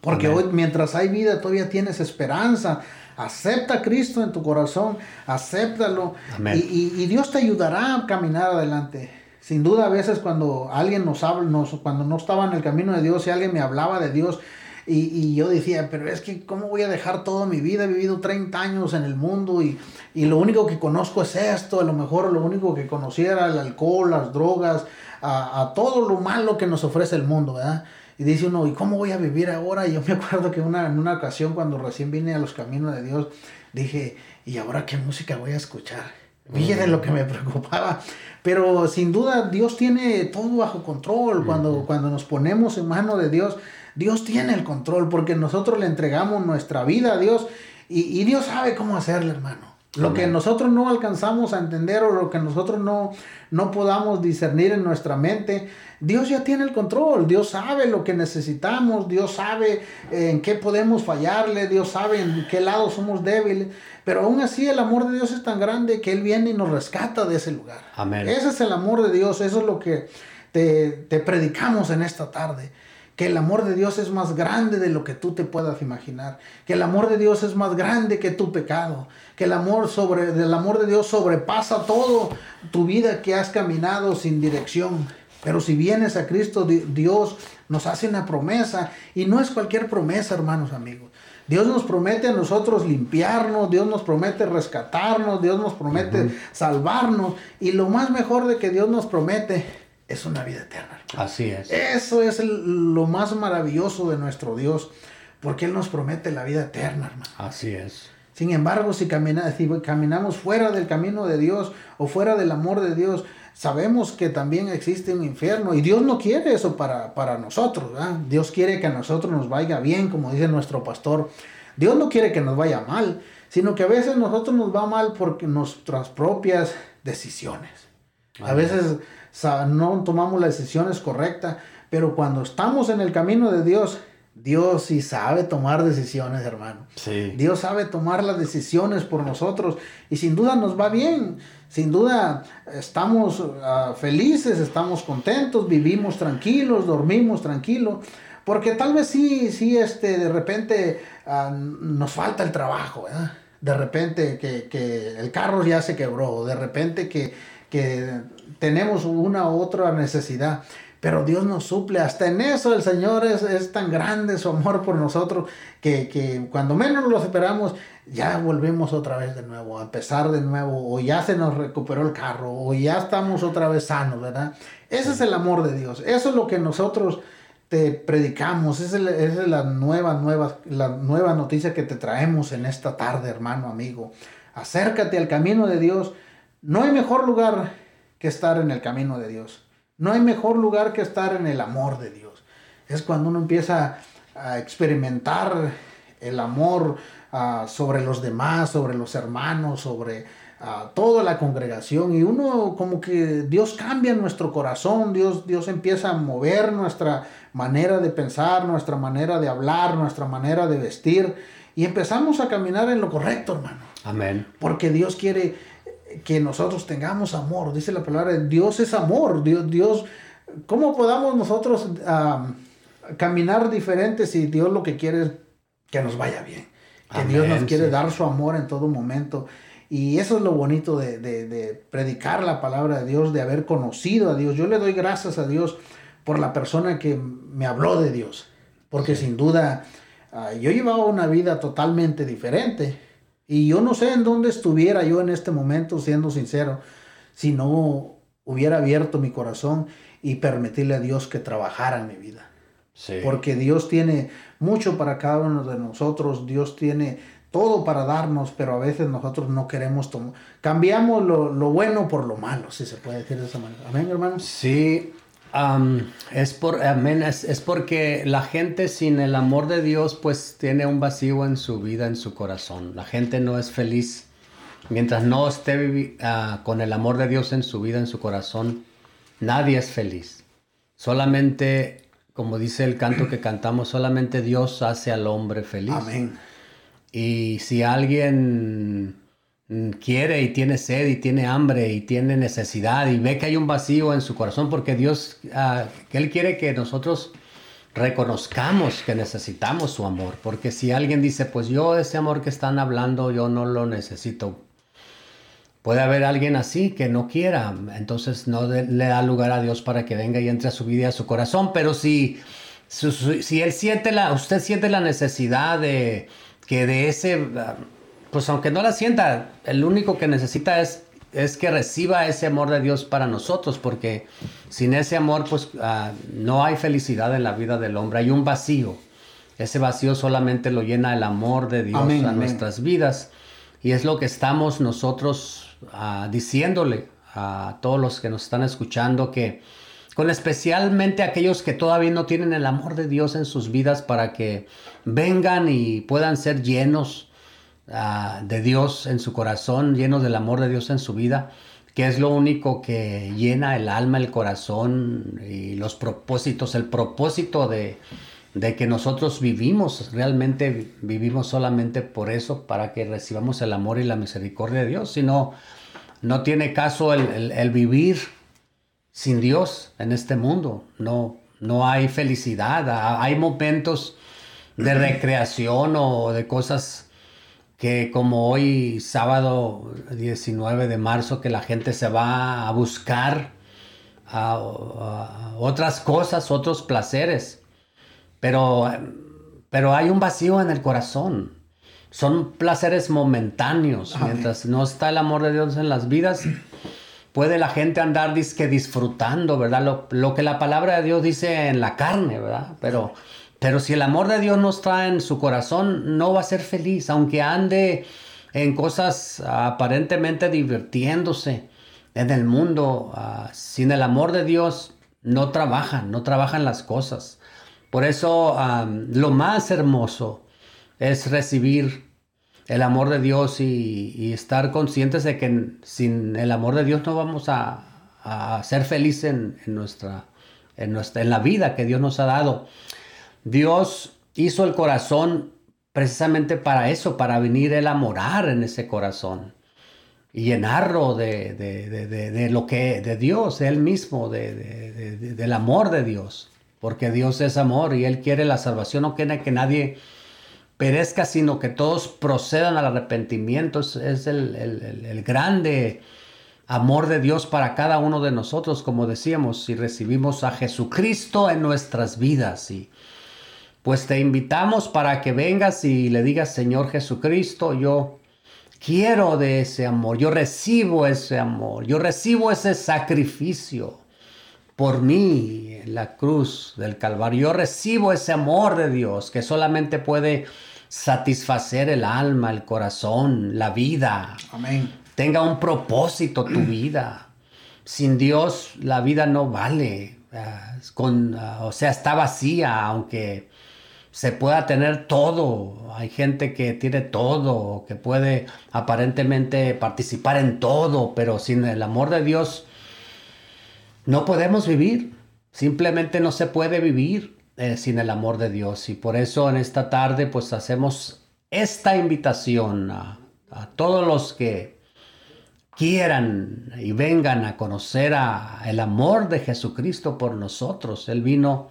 Porque Amén. hoy, mientras hay vida, todavía tienes esperanza. Acepta a Cristo en tu corazón, acéptalo. Amén. Y, y- y Dios te ayudará a caminar adelante. Sin duda, a veces cuando alguien nos habla, nos, cuando no estaba en el camino de Dios y alguien me hablaba de Dios, y, y yo decía, pero es que, ¿cómo voy a dejar toda mi vida? He vivido 30 años en el mundo y, y lo único que conozco es esto. A lo mejor lo único que conocía era el alcohol, las drogas, a, a todo lo malo que nos ofrece el mundo, ¿verdad? Y dice uno, ¿y cómo voy a vivir ahora? Y yo me acuerdo que una, en una ocasión cuando recién vine a los caminos de Dios, dije, ¿y ahora qué música voy a escuchar? de lo que me preocupaba. Pero sin duda Dios tiene todo bajo control. Cuando, cuando nos ponemos en mano de Dios, Dios tiene el control porque nosotros le entregamos nuestra vida a Dios y, y Dios sabe cómo hacerle, hermano. Lo que nosotros no alcanzamos a entender o lo que nosotros no, no podamos discernir en nuestra mente, Dios ya tiene el control, Dios sabe lo que necesitamos, Dios sabe eh, en qué podemos fallarle, Dios sabe en qué lado somos débiles, pero aún así el amor de Dios es tan grande que Él viene y nos rescata de ese lugar. Amén. Ese es el amor de Dios, eso es lo que te, te predicamos en esta tarde que el amor de Dios es más grande de lo que tú te puedas imaginar, que el amor de Dios es más grande que tu pecado, que el amor sobre el amor de Dios sobrepasa todo tu vida que has caminado sin dirección. Pero si vienes a Cristo, Dios nos hace una promesa. Y no es cualquier promesa, hermanos amigos. Dios nos promete a nosotros limpiarnos, Dios nos promete rescatarnos, Dios nos promete salvarnos. Y lo más mejor de que Dios nos promete es una vida eterna. Así es. Eso es lo más maravilloso de nuestro Dios, porque Él nos promete la vida eterna, hermano. Así es. Sin embargo, si, si caminamos fuera del camino de Dios o fuera del amor de Dios, sabemos que también existe un infierno y Dios no quiere eso para, para nosotros. Dios quiere que a nosotros nos vaya bien, como dice nuestro pastor. Dios no quiere que nos vaya mal, sino que a veces nosotros nos va mal porque nuestras propias decisiones. A veces no tomamos las decisiones correctas, pero cuando estamos en el camino de Dios, Dios sí sabe tomar decisiones, hermano. Dios sabe tomar las decisiones por nosotros y sin duda nos va bien. Sin duda estamos ah, felices, estamos contentos, vivimos tranquilos, dormimos tranquilos. Porque tal vez sí, sí, este, de repente ah, nos falta el trabajo, De repente que, que, el carro ya se quebró, de repente que, que tenemos una u otra necesidad. Pero Dios nos suple. Hasta en eso el Señor es, es tan grande su amor por nosotros que, que, cuando menos lo esperamos, ya volvemos otra vez de nuevo, a empezar de nuevo, o ya se nos recuperó el carro, o ya estamos otra vez sanos, ¿verdad? Ese es el amor de Dios. Eso es lo que nosotros te predicamos. Esa es, la, nueva, nueva, la nueva noticia que te traemos en esta tarde, hermano, amigo. Acércate al camino de Dios. No hay mejor lugar que estar en el camino de Dios. No hay mejor lugar que estar en el amor de Dios. Es cuando uno empieza a experimentar el amor ah, sobre los demás, sobre los hermanos, sobre ah, toda la congregación y uno como que Dios cambia nuestro corazón, Dios, Dios empieza a mover nuestra manera de pensar, nuestra manera de hablar, nuestra manera de vestir y empezamos a caminar en lo correcto, hermano. Amén. Porque Dios quiere que nosotros tengamos amor. Dice la palabra, Dios es amor. Dios, Dios, ¿cómo podamos nosotros caminar diferente si Dios lo que quiere es que nos vaya bien? Que Dios nos quiere dar su amor en todo momento. Y eso es lo bonito de, predicar la palabra de Dios, de haber conocido a Dios. Yo le doy gracias a Dios por la persona que me habló de Dios. Porque sin duda ah, yo llevaba una vida totalmente diferente y yo no sé en dónde estuviera yo en este momento, siendo sincero, si no hubiera abierto mi corazón y permitirle a Dios que trabajara en mi vida. Porque Dios tiene mucho para cada uno de nosotros, Dios tiene todo para darnos, pero a veces nosotros no queremos tomar. Cambiamos lo, lo, bueno por lo malo, si se puede decir de esa manera. Amén, hermano. Sí, es, por, es, porque la gente sin el amor de Dios pues tiene un vacío en su vida, en su corazón. La gente no es feliz. Mientras no esté ah, con el amor de Dios en su vida, en su corazón, nadie es feliz. Solamente, como dice el canto que cantamos, solamente Dios hace al hombre feliz. Amén. Y si alguien quiere y tiene sed y tiene hambre y tiene necesidad y ve que hay un vacío en su corazón porque Dios, ah, Él quiere que nosotros reconozcamos que necesitamos su amor. Porque si alguien dice, pues yo ese amor que están hablando, yo no lo necesito. Puede haber alguien así que no quiera, entonces no le da lugar a Dios para que venga y entre a su vida y a su corazón. Pero si, si, él siente la, usted siente la necesidad de que de ese pues aunque no la sienta, el único que necesita es es que reciba ese amor de Dios para nosotros, porque sin ese amor, pues ah, no hay felicidad en la vida del hombre, hay un vacío. Ese vacío solamente lo llena el amor de Dios a nuestras vidas. Y es lo que estamos nosotros ah, diciéndole a todos los que nos están escuchando, que con especialmente aquellos que todavía no tienen el amor de Dios en sus vidas para que vengan y puedan ser llenos Ah, de Dios en su corazón, lleno del amor de Dios en su vida, que es lo único que llena el alma, el corazón y los propósitos, el propósito de, que nosotros vivimos, realmente vivimos solamente por eso, para que recibamos el amor y la misericordia de Dios, sino no tiene caso el, vivir sin Dios en este mundo, no, no hay felicidad, hay momentos de recreación o de cosas que como hoy sábado 19 de marzo que la gente se va a buscar otras cosas, otros placeres, pero, pero hay un vacío en el corazón. Son placeres momentáneos. Mientras no está el amor de Dios en las vidas, puede la gente andar disque disfrutando, ¿verdad? Lo, lo, que la palabra de Dios dice en la carne, ¿verdad? Pero pero si el amor de Dios no está en su corazón, no va a ser feliz, aunque ande en cosas aparentemente divirtiéndose en el mundo. Ah, sin el amor de Dios no trabajan, no trabajan las cosas. Por eso lo más hermoso es recibir el amor de Dios y, estar conscientes de que sin el amor de Dios no vamos a, ser felices en, nuestra, en, nuestra, en la vida que Dios nos ha dado. Dios hizo el corazón precisamente para eso, para venir Él a morar en ese corazón y llenarlo de, lo que, de Dios, de Él mismo, del amor de Dios. Porque Dios es amor y Él quiere la salvación, no quiere que nadie perezca, sino que todos procedan al arrepentimiento. Es, el, el, grande amor de Dios para cada uno de nosotros, como decíamos, si recibimos a Jesucristo en nuestras vidas. Y, pues te invitamos para que vengas y le digas, Señor Jesucristo, yo quiero de ese amor, yo recibo ese amor, yo recibo ese sacrificio por mí en la cruz del Calvario. Yo recibo ese amor de Dios que solamente puede satisfacer el alma, el corazón, la vida. Amén. Tenga un propósito tu vida. Sin Dios la vida no vale. Ah, con, ah, o sea, está vacía, aunque se pueda tener todo. Hay gente que tiene todo, que puede aparentemente participar en todo, pero sin el amor de Dios no podemos vivir. Simplemente no se puede vivir eh, sin el amor de Dios. Y por eso en esta tarde pues hacemos esta invitación a, todos los que quieran y vengan a conocer a el amor de Jesucristo por nosotros. Él vino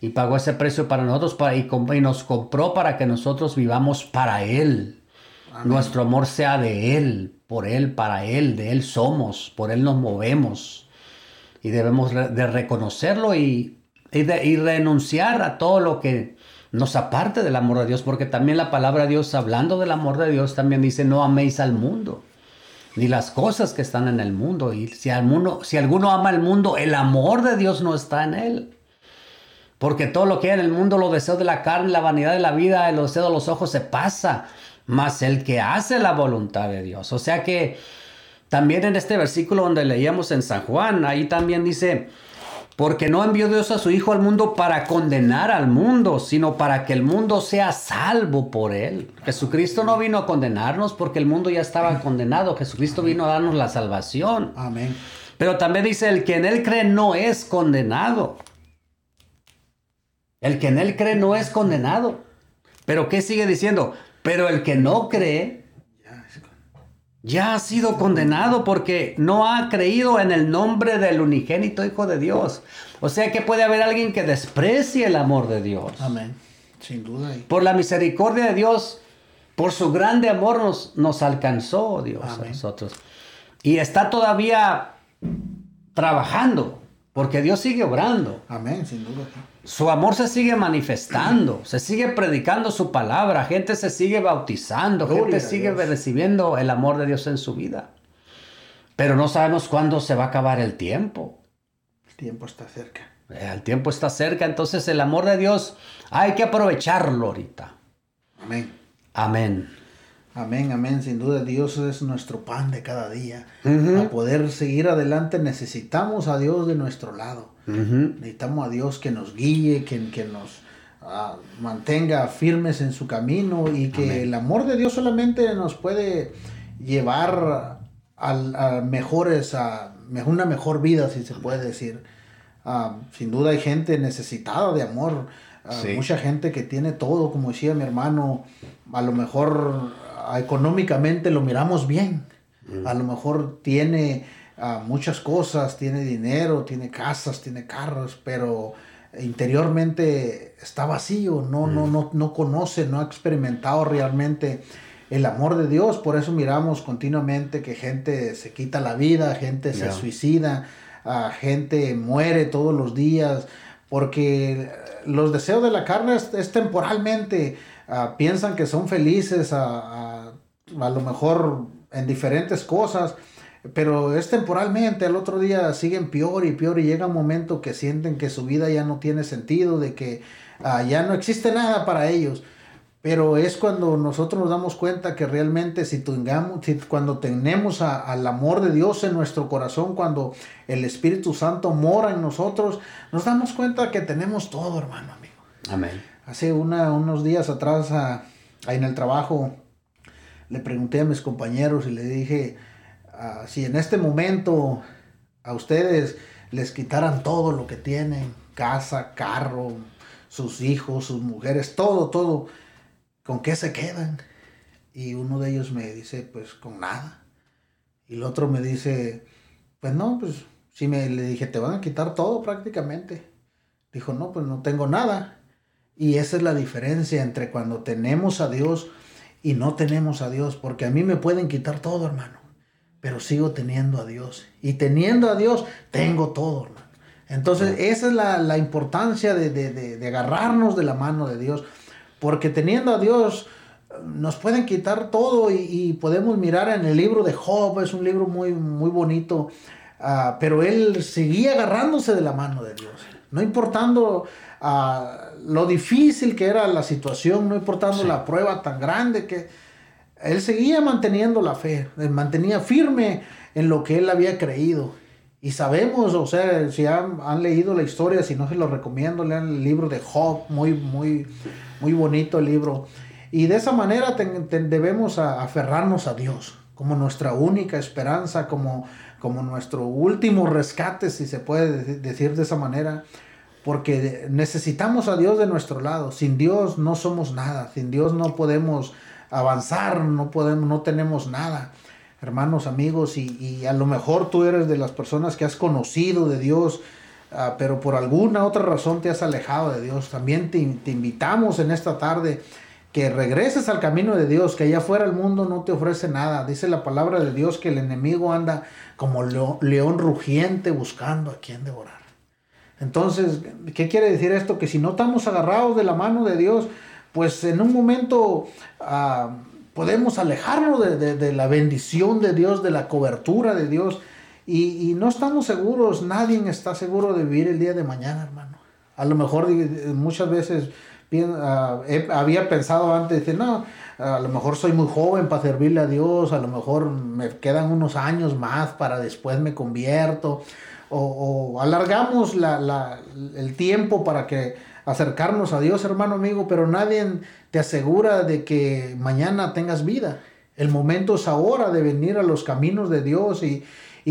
y pagó ese precio para nosotros para, y, nos compró para que nosotros vivamos para Él. Nuestro amor sea de Él, por Él, para Él, de Él somos, por Él nos movemos. Y debemos de reconocerlo y, y, y renunciar a todo lo que nos aparte del amor de Dios, porque también la palabra de Dios, hablando del amor de Dios, también dice, no améis al mundo, ni las cosas que están en el mundo. Y si, alguno, si alguno ama el mundo, el amor de Dios no está en él. Porque todo lo que hay en el mundo, los deseos de la carne, la vanidad de la vida, los deseos de los ojos se pasa. Más el que hace la voluntad de Dios. O sea que también en este versículo donde leíamos en San Juan, ahí también dice, porque no envió Dios a su Hijo al mundo para condenar al mundo, sino para que el mundo sea salvo por él. Jesucristo no vino a condenarnos porque el mundo ya estaba condenado. Jesucristo vino a darnos la salvación. Amén. Pero también dice, el que en él cree no es condenado. El que en él cree no es condenado. Pero ¿qué sigue diciendo? Pero el que no cree ya ha sido condenado porque no ha creído en el nombre del unigénito Hijo de Dios. O sea que puede haber alguien que desprecie el amor de Dios. Amén. Sin duda. Por la misericordia de Dios, por su grande amor nos, nos alcanzó Dios a nosotros. Y está todavía trabajando. Porque Dios sigue obrando. Amén, sin duda. Su amor se sigue manifestando, se sigue predicando su palabra, gente se sigue bautizando, gente sigue recibiendo el amor de Dios en su vida. Pero no sabemos cuándo se va a acabar el tiempo. El tiempo está cerca. Eh, el tiempo está cerca, entonces el amor de Dios hay que aprovecharlo ahorita. Amén. Amén. Amén, amén. Sin duda Dios es nuestro pan de cada día. Para poder seguir adelante necesitamos a Dios de nuestro lado. Necesitamos a Dios que nos guíe, que, que nos ah, mantenga firmes en su camino y que el amor de Dios solamente nos puede llevar a, mejores, a una mejor vida, si se puede decir. Ah, sin duda hay gente necesitada de amor. Ah, mucha gente que tiene todo, como decía mi hermano, a lo mejor económicamente lo miramos bien. Mm. A lo mejor tiene muchas cosas, tiene dinero, tiene casas, tiene carros, pero interiormente está vacío, no, no, mm. no, no conoce, no ha experimentado realmente el amor de Dios. Por eso miramos continuamente que gente se quita la vida, gente se suicida, gente muere todos los días, porque los deseos de la carne es, temporalmente. Piensan que son felices a, a lo mejor en diferentes cosas, pero es temporalmente, al otro día siguen peor y peor y llega un momento que sienten que su vida ya no tiene sentido, de que ah, ya no existe nada para ellos. Pero es cuando nosotros nos damos cuenta que realmente si, tengamos, si cuando tenemos al amor de Dios en nuestro corazón, cuando el Espíritu Santo mora en nosotros, nos damos cuenta que tenemos todo, hermano, amigo. Amén. Hace unos días atrás, ahí en el trabajo, le pregunté a mis compañeros y le dije, Ah, si en este momento a ustedes les quitaran todo lo que tienen, casa, carro, sus hijos, sus mujeres, todo, todo, ¿con qué se quedan? Y uno de ellos me dice, pues con nada. Y el otro me dice, pues no, pues si me le dije, te van a quitar todo prácticamente. Dijo, no, pues no tengo nada. Y esa es la diferencia entre cuando tenemos a Dios y no tenemos a Dios, porque a mí me pueden quitar todo, hermano pero sigo teniendo a Dios. Y teniendo a Dios, tengo todo, hermano. Entonces, esa es la, importancia de, agarrarnos de la mano de Dios. Porque teniendo a Dios, nos pueden quitar todo y, podemos mirar en el libro de Job, es un libro muy, muy bonito, ah, pero él seguía agarrándose de la mano de Dios. No importando ah, lo difícil que era la situación, no importando la prueba tan grande que él seguía manteniendo la fe, mantenía firme en lo que él había creído. Y sabemos, o sea, si han, leído la historia, si no se lo recomiendo, lean el libro de Job, muy, muy, muy bonito el libro. Y de esa manera debemos aferrarnos a Dios como nuestra única esperanza, como, como nuestro último rescate, si se puede decir de esa manera, porque necesitamos a Dios de nuestro lado. Sin Dios no somos nada, sin Dios no podemos avanzar, no podemos, no tenemos nada, hermanos, amigos, y, a lo mejor tú eres de las personas que has conocido de Dios, ah, pero por alguna otra razón te has alejado de Dios. También te, invitamos en esta tarde que regreses al camino de Dios, que allá afuera el mundo no te ofrece nada. Dice la palabra de Dios que el enemigo anda como león rugiente buscando a quien devorar. Entonces, ¿qué quiere decir esto? Que si no estamos agarrados de la mano de Dios, pues en un momento ah, podemos alejarnos de, la bendición de Dios, de la cobertura de Dios. Y, no estamos seguros, nadie está seguro de vivir el día de mañana, hermano. A lo mejor muchas veces ah, había pensado antes, de, no, a lo mejor soy muy joven para servirle a Dios, a lo mejor me quedan unos años más para después me convierto, o, alargamos el tiempo para que acercarnos a Dios, hermano amigo, pero nadie te asegura de que mañana tengas vida. El momento es ahora de venir a los caminos de Dios y,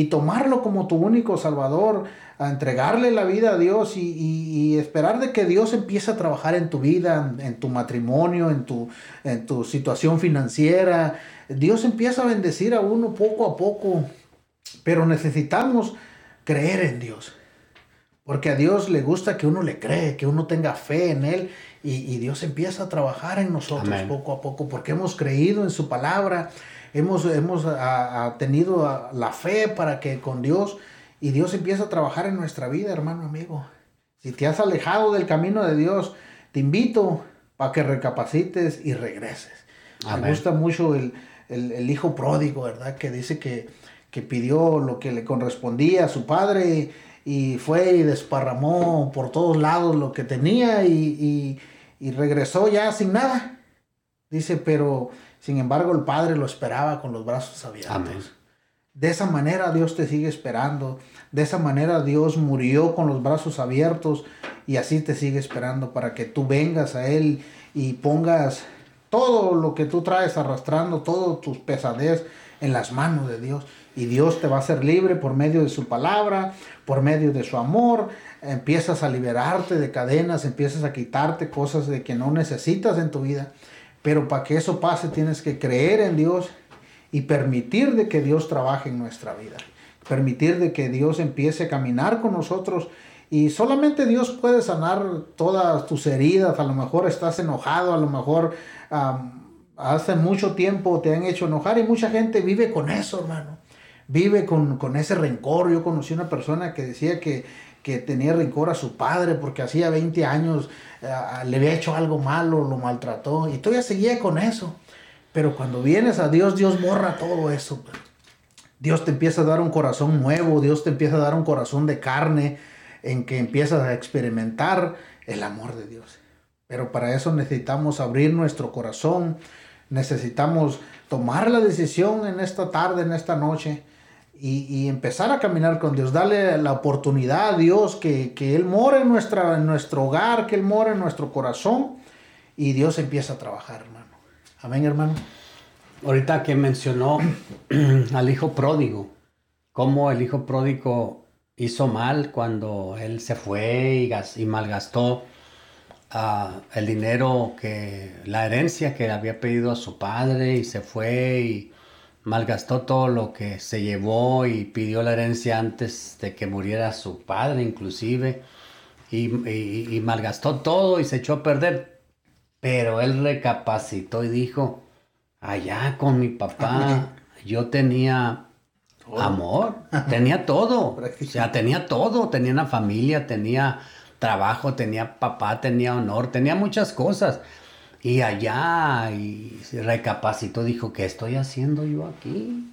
tomarlo como tu único Salvador, a entregarle la vida a Dios y, esperar de que Dios empiece a trabajar en tu vida, en, tu matrimonio, en tu, en tu situación financiera. Dios empieza a bendecir a uno poco a poco, pero necesitamos creer en Dios. Porque a Dios le gusta que uno le cree, que uno tenga fe en Él y, Dios empieza a trabajar en nosotros poco a poco porque hemos creído en su palabra, hemos, hemos tenido la fe para que con Dios y Dios empieza a trabajar en nuestra vida, hermano amigo. Si te has alejado del camino de Dios, te invito para que recapacites y regreses. Me gusta mucho el, el, hijo pródigo, ¿verdad? Que dice que que pidió lo que le correspondía a su padre y fue y desparramó por todos lados lo que tenía y, regresó ya sin nada. Dice, pero sin embargo el padre lo esperaba con los brazos abiertos. De esa manera Dios te sigue esperando. De esa manera Dios murió con los brazos abiertos y así te sigue esperando para que tú vengas a Él y pongas todo lo que tú traes arrastrando, todos tus pesadez en las manos de Dios. Y Dios te va a hacer libre por medio de su palabra, por medio de su amor. Empiezas a liberarte de cadenas, empiezas a quitarte cosas de que no necesitas en tu vida. Pero para que eso pase tienes que creer en Dios y permitir de que Dios trabaje en nuestra vida. Permitir de que Dios empiece a caminar con nosotros y solamente Dios puede sanar todas tus heridas. A lo mejor estás enojado, a lo mejor hace mucho tiempo te han hecho enojar y mucha gente vive con eso, hermano. Vive con, ese rencor. Yo conocí una persona que decía que, que tenía rencor a su padre porque hacía 20 años eh, le había hecho algo malo, lo maltrató y todavía seguía con eso. Pero cuando vienes a Dios, Dios borra todo eso. Dios te empieza a dar un corazón nuevo, Dios te empieza a dar un corazón de carne en que empiezas a experimentar el amor de Dios. Pero para eso necesitamos abrir nuestro corazón, necesitamos tomar la decisión en esta tarde, en esta noche, y, empezar a caminar con Dios, darle la oportunidad a Dios que, Él mora en, nuestra, en nuestro hogar, que Él mora en nuestro corazón, y Dios empieza a trabajar, hermano. Amén, hermano. Ahorita que mencionó al hijo pródigo, cómo el hijo pródigo hizo mal cuando él se fue y, malgastó ah, el dinero que, la herencia que había pedido a su padre y se fue y malgastó todo lo que se llevó y pidió la herencia antes de que muriera su padre inclusive y, malgastó todo y se echó a perder. Pero él recapacitó y dijo, allá con mi papá yo tenía Amor, tenía todo. o sea, tenía todo. Tenía una familia, tenía trabajo, tenía papá, tenía honor, tenía muchas cosas. Y allá, y recapacitó, dijo, ¿qué estoy haciendo yo aquí?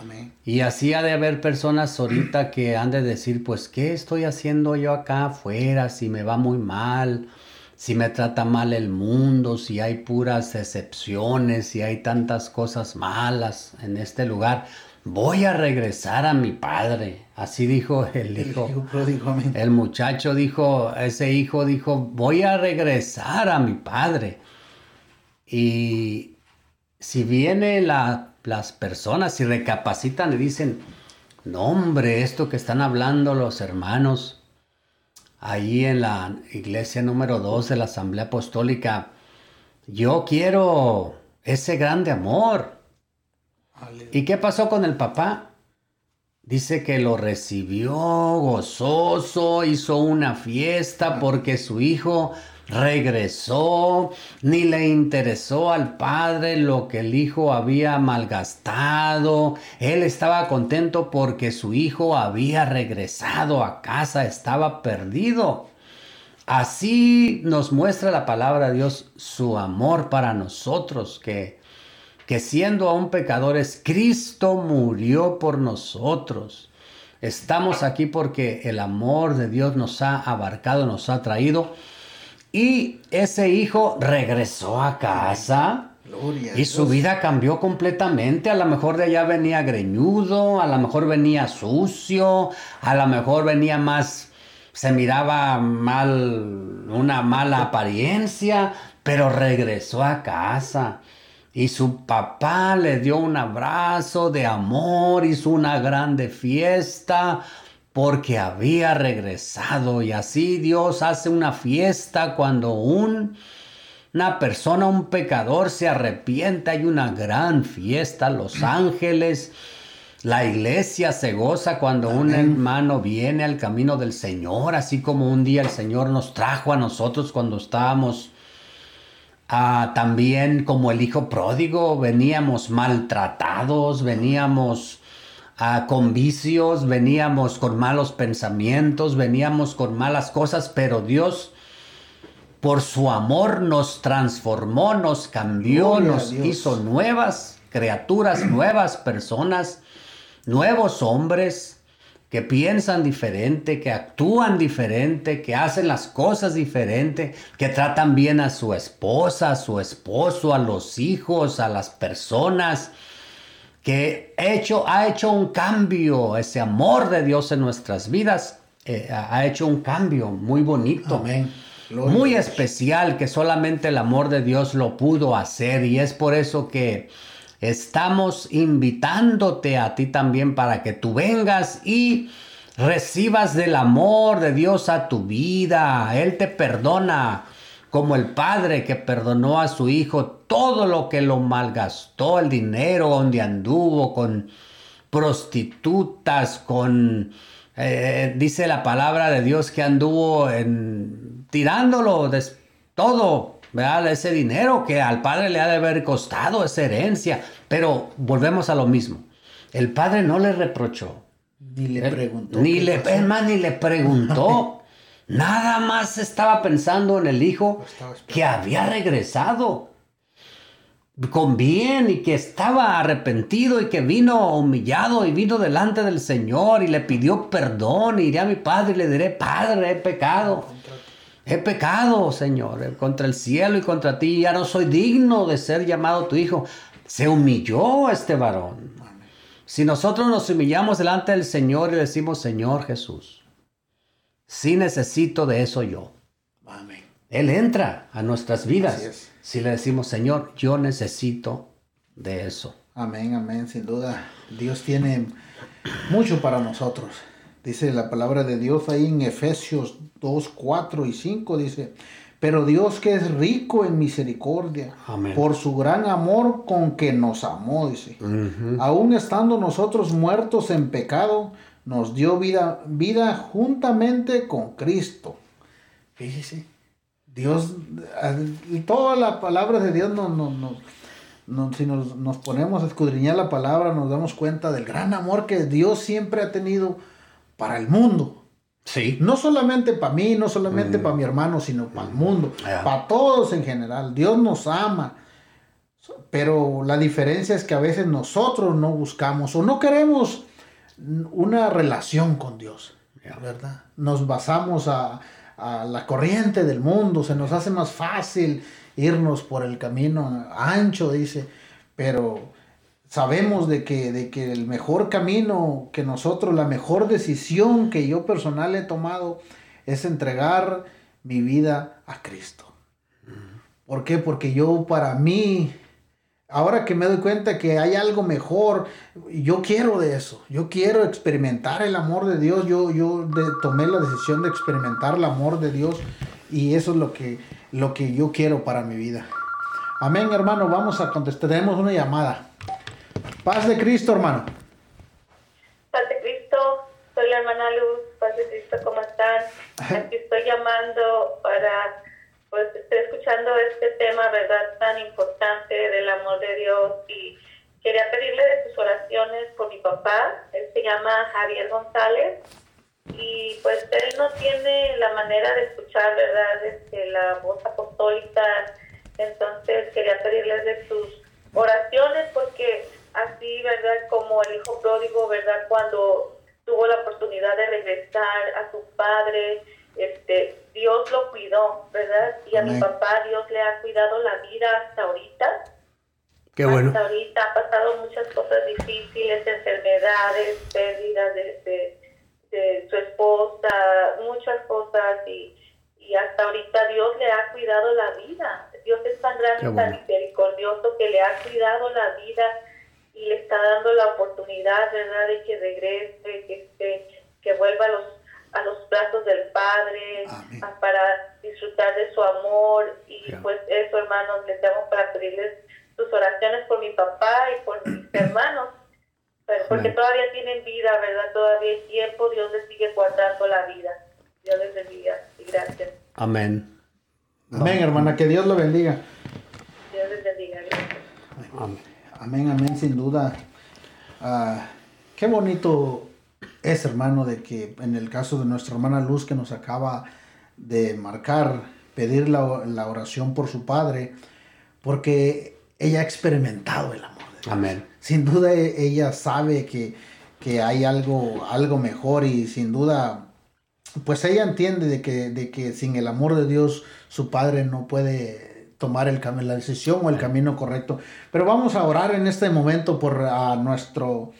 Amén. Y así ha de haber personas ahorita que han de decir, pues, ¿qué estoy haciendo yo acá afuera? Si me va muy mal, si me trata mal el mundo, si hay puras excepciones, si hay tantas cosas malas en este lugar voy a regresar a mi padre. Así dijo el hijo. El, muchacho dijo, ese hijo dijo, voy a regresar a mi padre. Y si vienen las personas y recapacitan y dicen, no hombre, esto que están hablando los hermanos ahí en la iglesia número 2 de la Asamblea Apostólica, yo quiero ese grande amor. ¿Y qué pasó con el papá? Dice que lo recibió gozoso, hizo una fiesta porque su hijo regresó, ni le interesó al padre lo que el hijo había malgastado. Él estaba contento porque su hijo había regresado a casa, estaba perdido. Así nos muestra la palabra de Dios su amor para nosotros, que que siendo aún pecadores, Cristo murió por nosotros. Estamos aquí porque el amor de Dios nos ha abarcado, nos ha traído. Y ese hijo regresó a casa. y su vida cambió completamente. A lo mejor de allá venía greñudo, a lo mejor venía sucio, a lo mejor venía más, se miraba mal, una mala apariencia, pero regresó a casa. Y su papá le dio un abrazo de amor, hizo una grande fiesta porque había regresado. Y así Dios hace una fiesta cuando un, una persona, un pecador se arrepiente. Hay una gran fiesta. Los ángeles, la iglesia se goza cuando un hermano viene al camino del Señor, así como un día el Señor nos trajo a nosotros cuando estábamos Ah, también como el hijo pródigo veníamos maltratados, veníamos con vicios, veníamos con malos pensamientos, veníamos con malas cosas, pero Dios por su amor nos transformó, nos cambió, nos hizo nuevas criaturas, nuevas personas. nuevos hombres que piensan diferente, que actúan diferente, que hacen las cosas diferente, que tratan bien a su esposa, a su esposo, a los hijos, a las personas, que hecho, ha hecho un cambio, ese amor de Dios en nuestras vidas, eh, ha hecho un cambio muy bonito. Muy especial que solamente el amor de Dios lo pudo hacer y es por eso que estamos invitándote a ti también para que tú vengas y recibas del amor de Dios a tu vida. Él te perdona como el padre que perdonó a su hijo todo lo que lo malgastó, el dinero donde anduvo con prostitutas, con, eh, dice la palabra de Dios que anduvo en, tirándolo de todo ese dinero que al padre le ha de haber costado esa herencia. Pero volvemos a lo mismo. El padre no le reprochó. Ni le preguntó. Ni le, ni le preguntó. Nada más estaba pensando en el hijo que había regresado con bien y que estaba arrepentido y que vino humillado y vino delante del Señor y le pidió perdón. Y iré a mi padre y le diré, Padre, he pecado. He pecado, Señor, contra el cielo y contra ti. Ya no soy digno de ser llamado tu hijo. Se humilló este varón. Si nosotros nos humillamos delante del Señor y decimos, Señor Jesús, si necesito de eso yo. Él entra a nuestras vidas. Si le decimos, Señor, yo necesito de eso. Amén, amén, sin duda. Dios tiene mucho para nosotros. Dice la palabra de Dios ahí en Efesios 2, 4 y 5, dice, pero Dios que es rico en misericordia, por su gran amor con que nos amó, dice, aún estando nosotros muertos en pecado, nos dio vida, vida juntamente con Cristo. Fíjese, Dios, toda la palabra de Dios nos, nos, si nos, nos ponemos a escudriñar la palabra, nos damos cuenta del gran amor que Dios siempre ha tenido para el mundo. Sí. No solamente para mí, no solamente mm. para mi hermano, sino para el mundo, para todos en general. Dios nos ama. Pero la diferencia es que a veces nosotros no buscamos o no queremos una relación con Dios, ¿verdad? Nos basamos a, a la corriente del mundo, se nos hace más fácil irnos por el camino ancho, dice, pero sabemos de que, de que el mejor camino que nosotros, la mejor decisión que yo personal he tomado es entregar mi vida a Cristo. ¿Por qué? Porque yo para mí, ahora que me doy cuenta que hay algo mejor, yo quiero de eso, yo quiero experimentar el amor de Dios, yo, yo tomé la decisión de experimentar el amor de Dios y eso es lo que, lo que yo quiero para mi vida. Amén, hermano, vamos a contestar, tenemos una llamada. Paz de Cristo, hermano. Paz de Cristo, soy la hermana Luz. Paz de Cristo, ¿cómo están? Aquí estoy llamando para, pues estoy escuchando este tema, ¿verdad? Tan importante del amor de Dios y quería pedirle de sus oraciones por mi papá. Él se llama Javier González y pues él no tiene la manera de escuchar, ¿verdad? Este, la voz apostólica. Entonces quería pedirles de sus oraciones porque así, ¿verdad? Como el hijo pródigo, ¿verdad? Cuando tuvo la oportunidad de regresar a su padre, este, Dios lo cuidó, ¿verdad? Y a mi papá Dios le ha cuidado la vida hasta ahorita. Qué bueno. Hasta ahorita ha pasado muchas cosas difíciles, enfermedades, pérdidas de, de, su esposa, muchas cosas y, y hasta ahorita Dios le ha cuidado la vida. Dios es tan grande y tan misericordioso que le ha cuidado la vida y le está dando la oportunidad, ¿verdad?, de que regrese, que, este, que vuelva a los, a los brazos del Padre para disfrutar de su amor. Y pues eso, hermanos, les damos para pedirles sus oraciones por mi papá y por mis hermanos, porque todavía tienen vida, ¿verdad? Todavía hay tiempo, Dios les sigue guardando la vida. Dios les bendiga y gracias. Amén. Amén, hermana, que Dios lo bendiga. Dios les bendiga, gracias. Amén. Amén, amén, sin duda. Ah, qué bonito es, hermano, de que en el caso de nuestra hermana Luz que nos acaba de marcar, pedir la, oración por su padre, porque ella ha experimentado el amor de Amén. Sin duda e, ella sabe que, que hay algo, algo mejor y sin duda, pues ella entiende de que, de que sin el amor de Dios su padre no puede tomar el la decisión o el camino correcto. Pero vamos a orar en este momento por nuestro,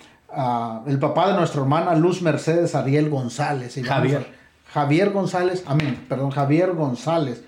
el papá de nuestra hermana Luz Mercedes Ariel González. Y Javier. Javier González, amén, perdón, Javier González.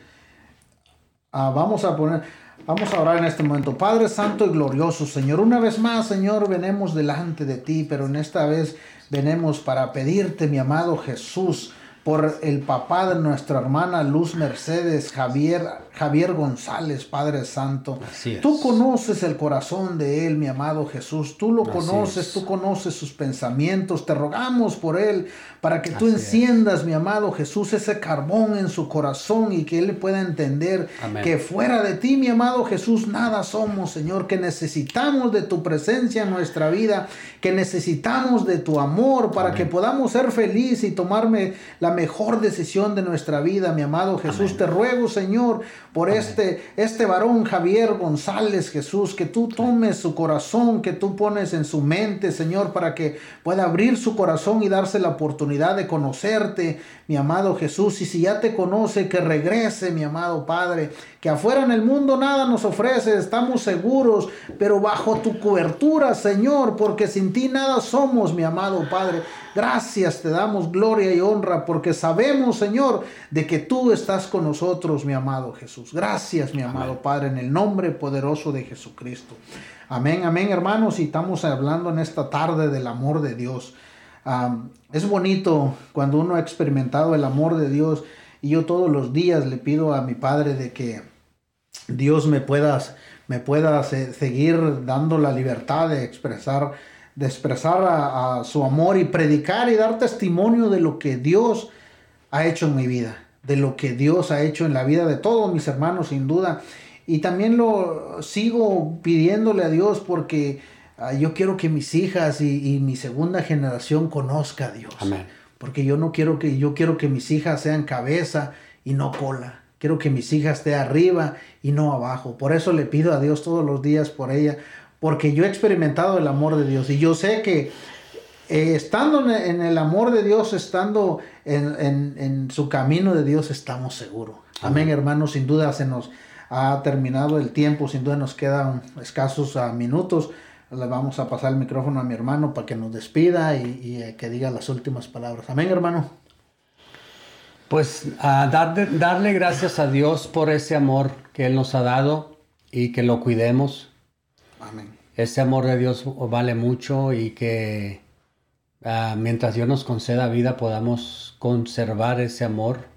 Ah, vamos a poner, vamos a orar en este momento. Padre Santo y Glorioso, Señor, una vez más, Señor, venemos delante de ti, pero en esta vez venemos para pedirte, mi amado Jesús, por el papá de nuestra hermana Luz Mercedes, Javier, Javier González, Padre Santo. Tú conoces el corazón de él, mi amado Jesús. Tú lo conoces, tú conoces sus pensamientos. Te rogamos por él para que tú enciendas, mi amado Jesús, ese carbón en su corazón y que él pueda entender que fuera de ti, mi amado Jesús, nada somos, Señor, que necesitamos de tu presencia en nuestra vida, que necesitamos de tu amor para que podamos ser felices y tomarme la mejor decisión de nuestra vida, mi amado Jesús. Te ruego, Señor, por este, este varón Javier González, Jesús, que tú tomes su corazón, que tú pones en su mente, Señor, para que pueda abrir su corazón y darse la oportunidad de conocerte, mi amado Jesús. Y si ya te conoce, que regrese, mi amado Padre, que afuera en el mundo nada nos ofrece, estamos seguros, pero bajo tu cobertura, Señor, porque sin ti nada somos, mi amado Padre. Gracias te damos gloria y honra porque sabemos, Señor, de que tú estás con nosotros, mi amado Jesús. Gracias, mi amado Padre, en el nombre poderoso de Jesucristo. Amén, amén, hermanos. Y estamos hablando en esta tarde del amor de Dios. es bonito cuando uno ha experimentado el amor de Dios. Y yo todos los días le pido a mi Padre de que Dios me pueda, me pueda seguir dando la libertad de expresar de expresar a, su amor y predicar y dar testimonio de lo que Dios ha hecho en mi vida, de lo que Dios ha hecho en la vida de todos mis hermanos, sin duda. Y también lo sigo pidiéndole a Dios porque ah, yo quiero que mis hijas y, mi segunda generación conozca a Dios. Porque yo no quiero que, yo quiero que mis hijas sean cabeza y no cola. Quiero que mis hijas estén arriba y no abajo. Por eso le pido a Dios todos los días por ella, porque yo he experimentado el amor de Dios y yo sé que eh, estando en el amor de Dios, estando en, su camino de Dios, estamos seguros. Amén, hermanos, sin duda se nos ha terminado el tiempo, sin duda nos quedan escasos ah, minutos. Le vamos a pasar el micrófono a mi hermano para que nos despida y, eh, que diga las últimas palabras. Amén, hermano. Pues a darle gracias a Dios por ese amor que Él nos ha dado y que lo cuidemos. Ese amor de Dios vale mucho y que ah, mientras Dios nos conceda vida podamos conservar ese amor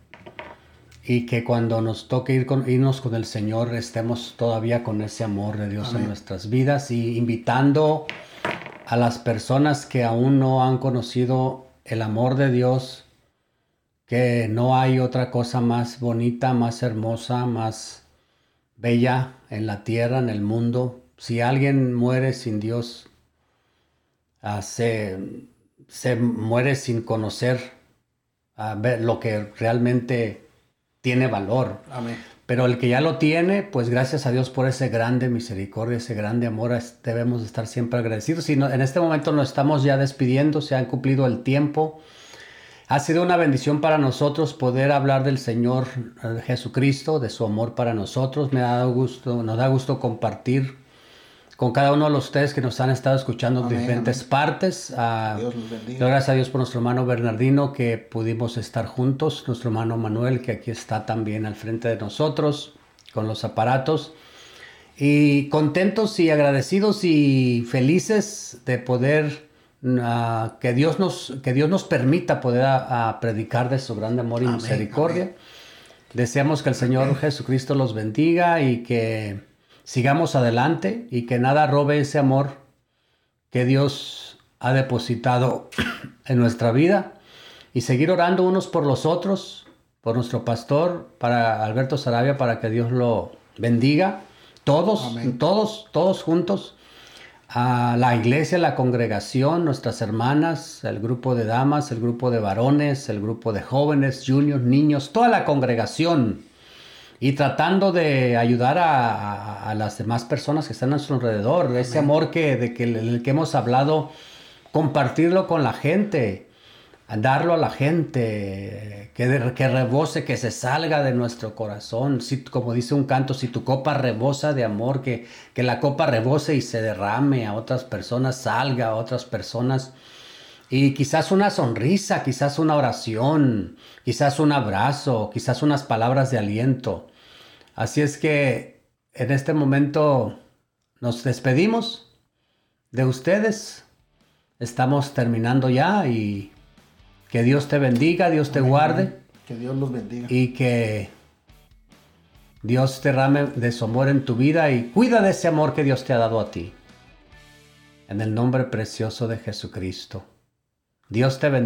y que cuando nos toque ir con, irnos con el Señor estemos todavía con ese amor de Dios en nuestras vidas y invitando a las personas que aún no han conocido el amor de Dios, que no hay otra cosa más bonita, más hermosa, más bella en la tierra, en el mundo, si alguien muere sin Dios, ah, se, muere sin conocer ah, lo que realmente tiene valor. Pero el que ya lo tiene, pues gracias a Dios por ese grande misericordia, ese grande amor, debemos estar siempre agradecidos. Y en este momento nos estamos ya despidiendo, se ha cumplido el tiempo. Ha sido una bendición para nosotros poder hablar del Señor eh, Jesucristo, de su amor para nosotros. Me ha dado gusto, nos da gusto compartir con cada uno de los ustedes que nos han estado escuchando en diferentes partes. Uh, Dios bendiga. Gracias a Dios por nuestro hermano Bernardino que pudimos estar juntos, nuestro hermano Manuel que aquí está también al frente de nosotros con los aparatos. Y contentos y agradecidos y felices de poder ah, que, Dios nos, que Dios nos permita poder a, predicar de su grande amor y misericordia. Deseamos que el Señor Jesucristo los bendiga y que sigamos adelante y que nada robe ese amor que Dios ha depositado en nuestra vida y seguir orando unos por los otros, por nuestro pastor, para Alberto Sarabia, para que Dios lo bendiga, todos, todos, todos juntos, a la iglesia, la congregación, nuestras hermanas, el grupo de damas, el grupo de varones, el grupo de jóvenes, juniors, niños, toda la congregación. Y tratando de ayudar a, las demás personas que están a nuestro alrededor, ese amor que, de que, el que hemos hablado compartirlo con la gente, darlo a la gente, que, que rebose, que se salga de nuestro corazón. Si, como dice un canto, si tu copa rebosa de amor, que, que la copa rebose y se derrame a otras personas, salga a otras personas. Y quizás una sonrisa, quizás una oración, quizás un abrazo, quizás unas palabras de aliento. Así es que en este momento nos despedimos de ustedes. Estamos terminando ya y que Dios te bendiga, Dios te guarde. Que Dios los bendiga. Y que Dios te rame de su amor en tu vida y cuida de ese amor que Dios te ha dado a ti. En el nombre precioso de Jesucristo. Dios te bendiga.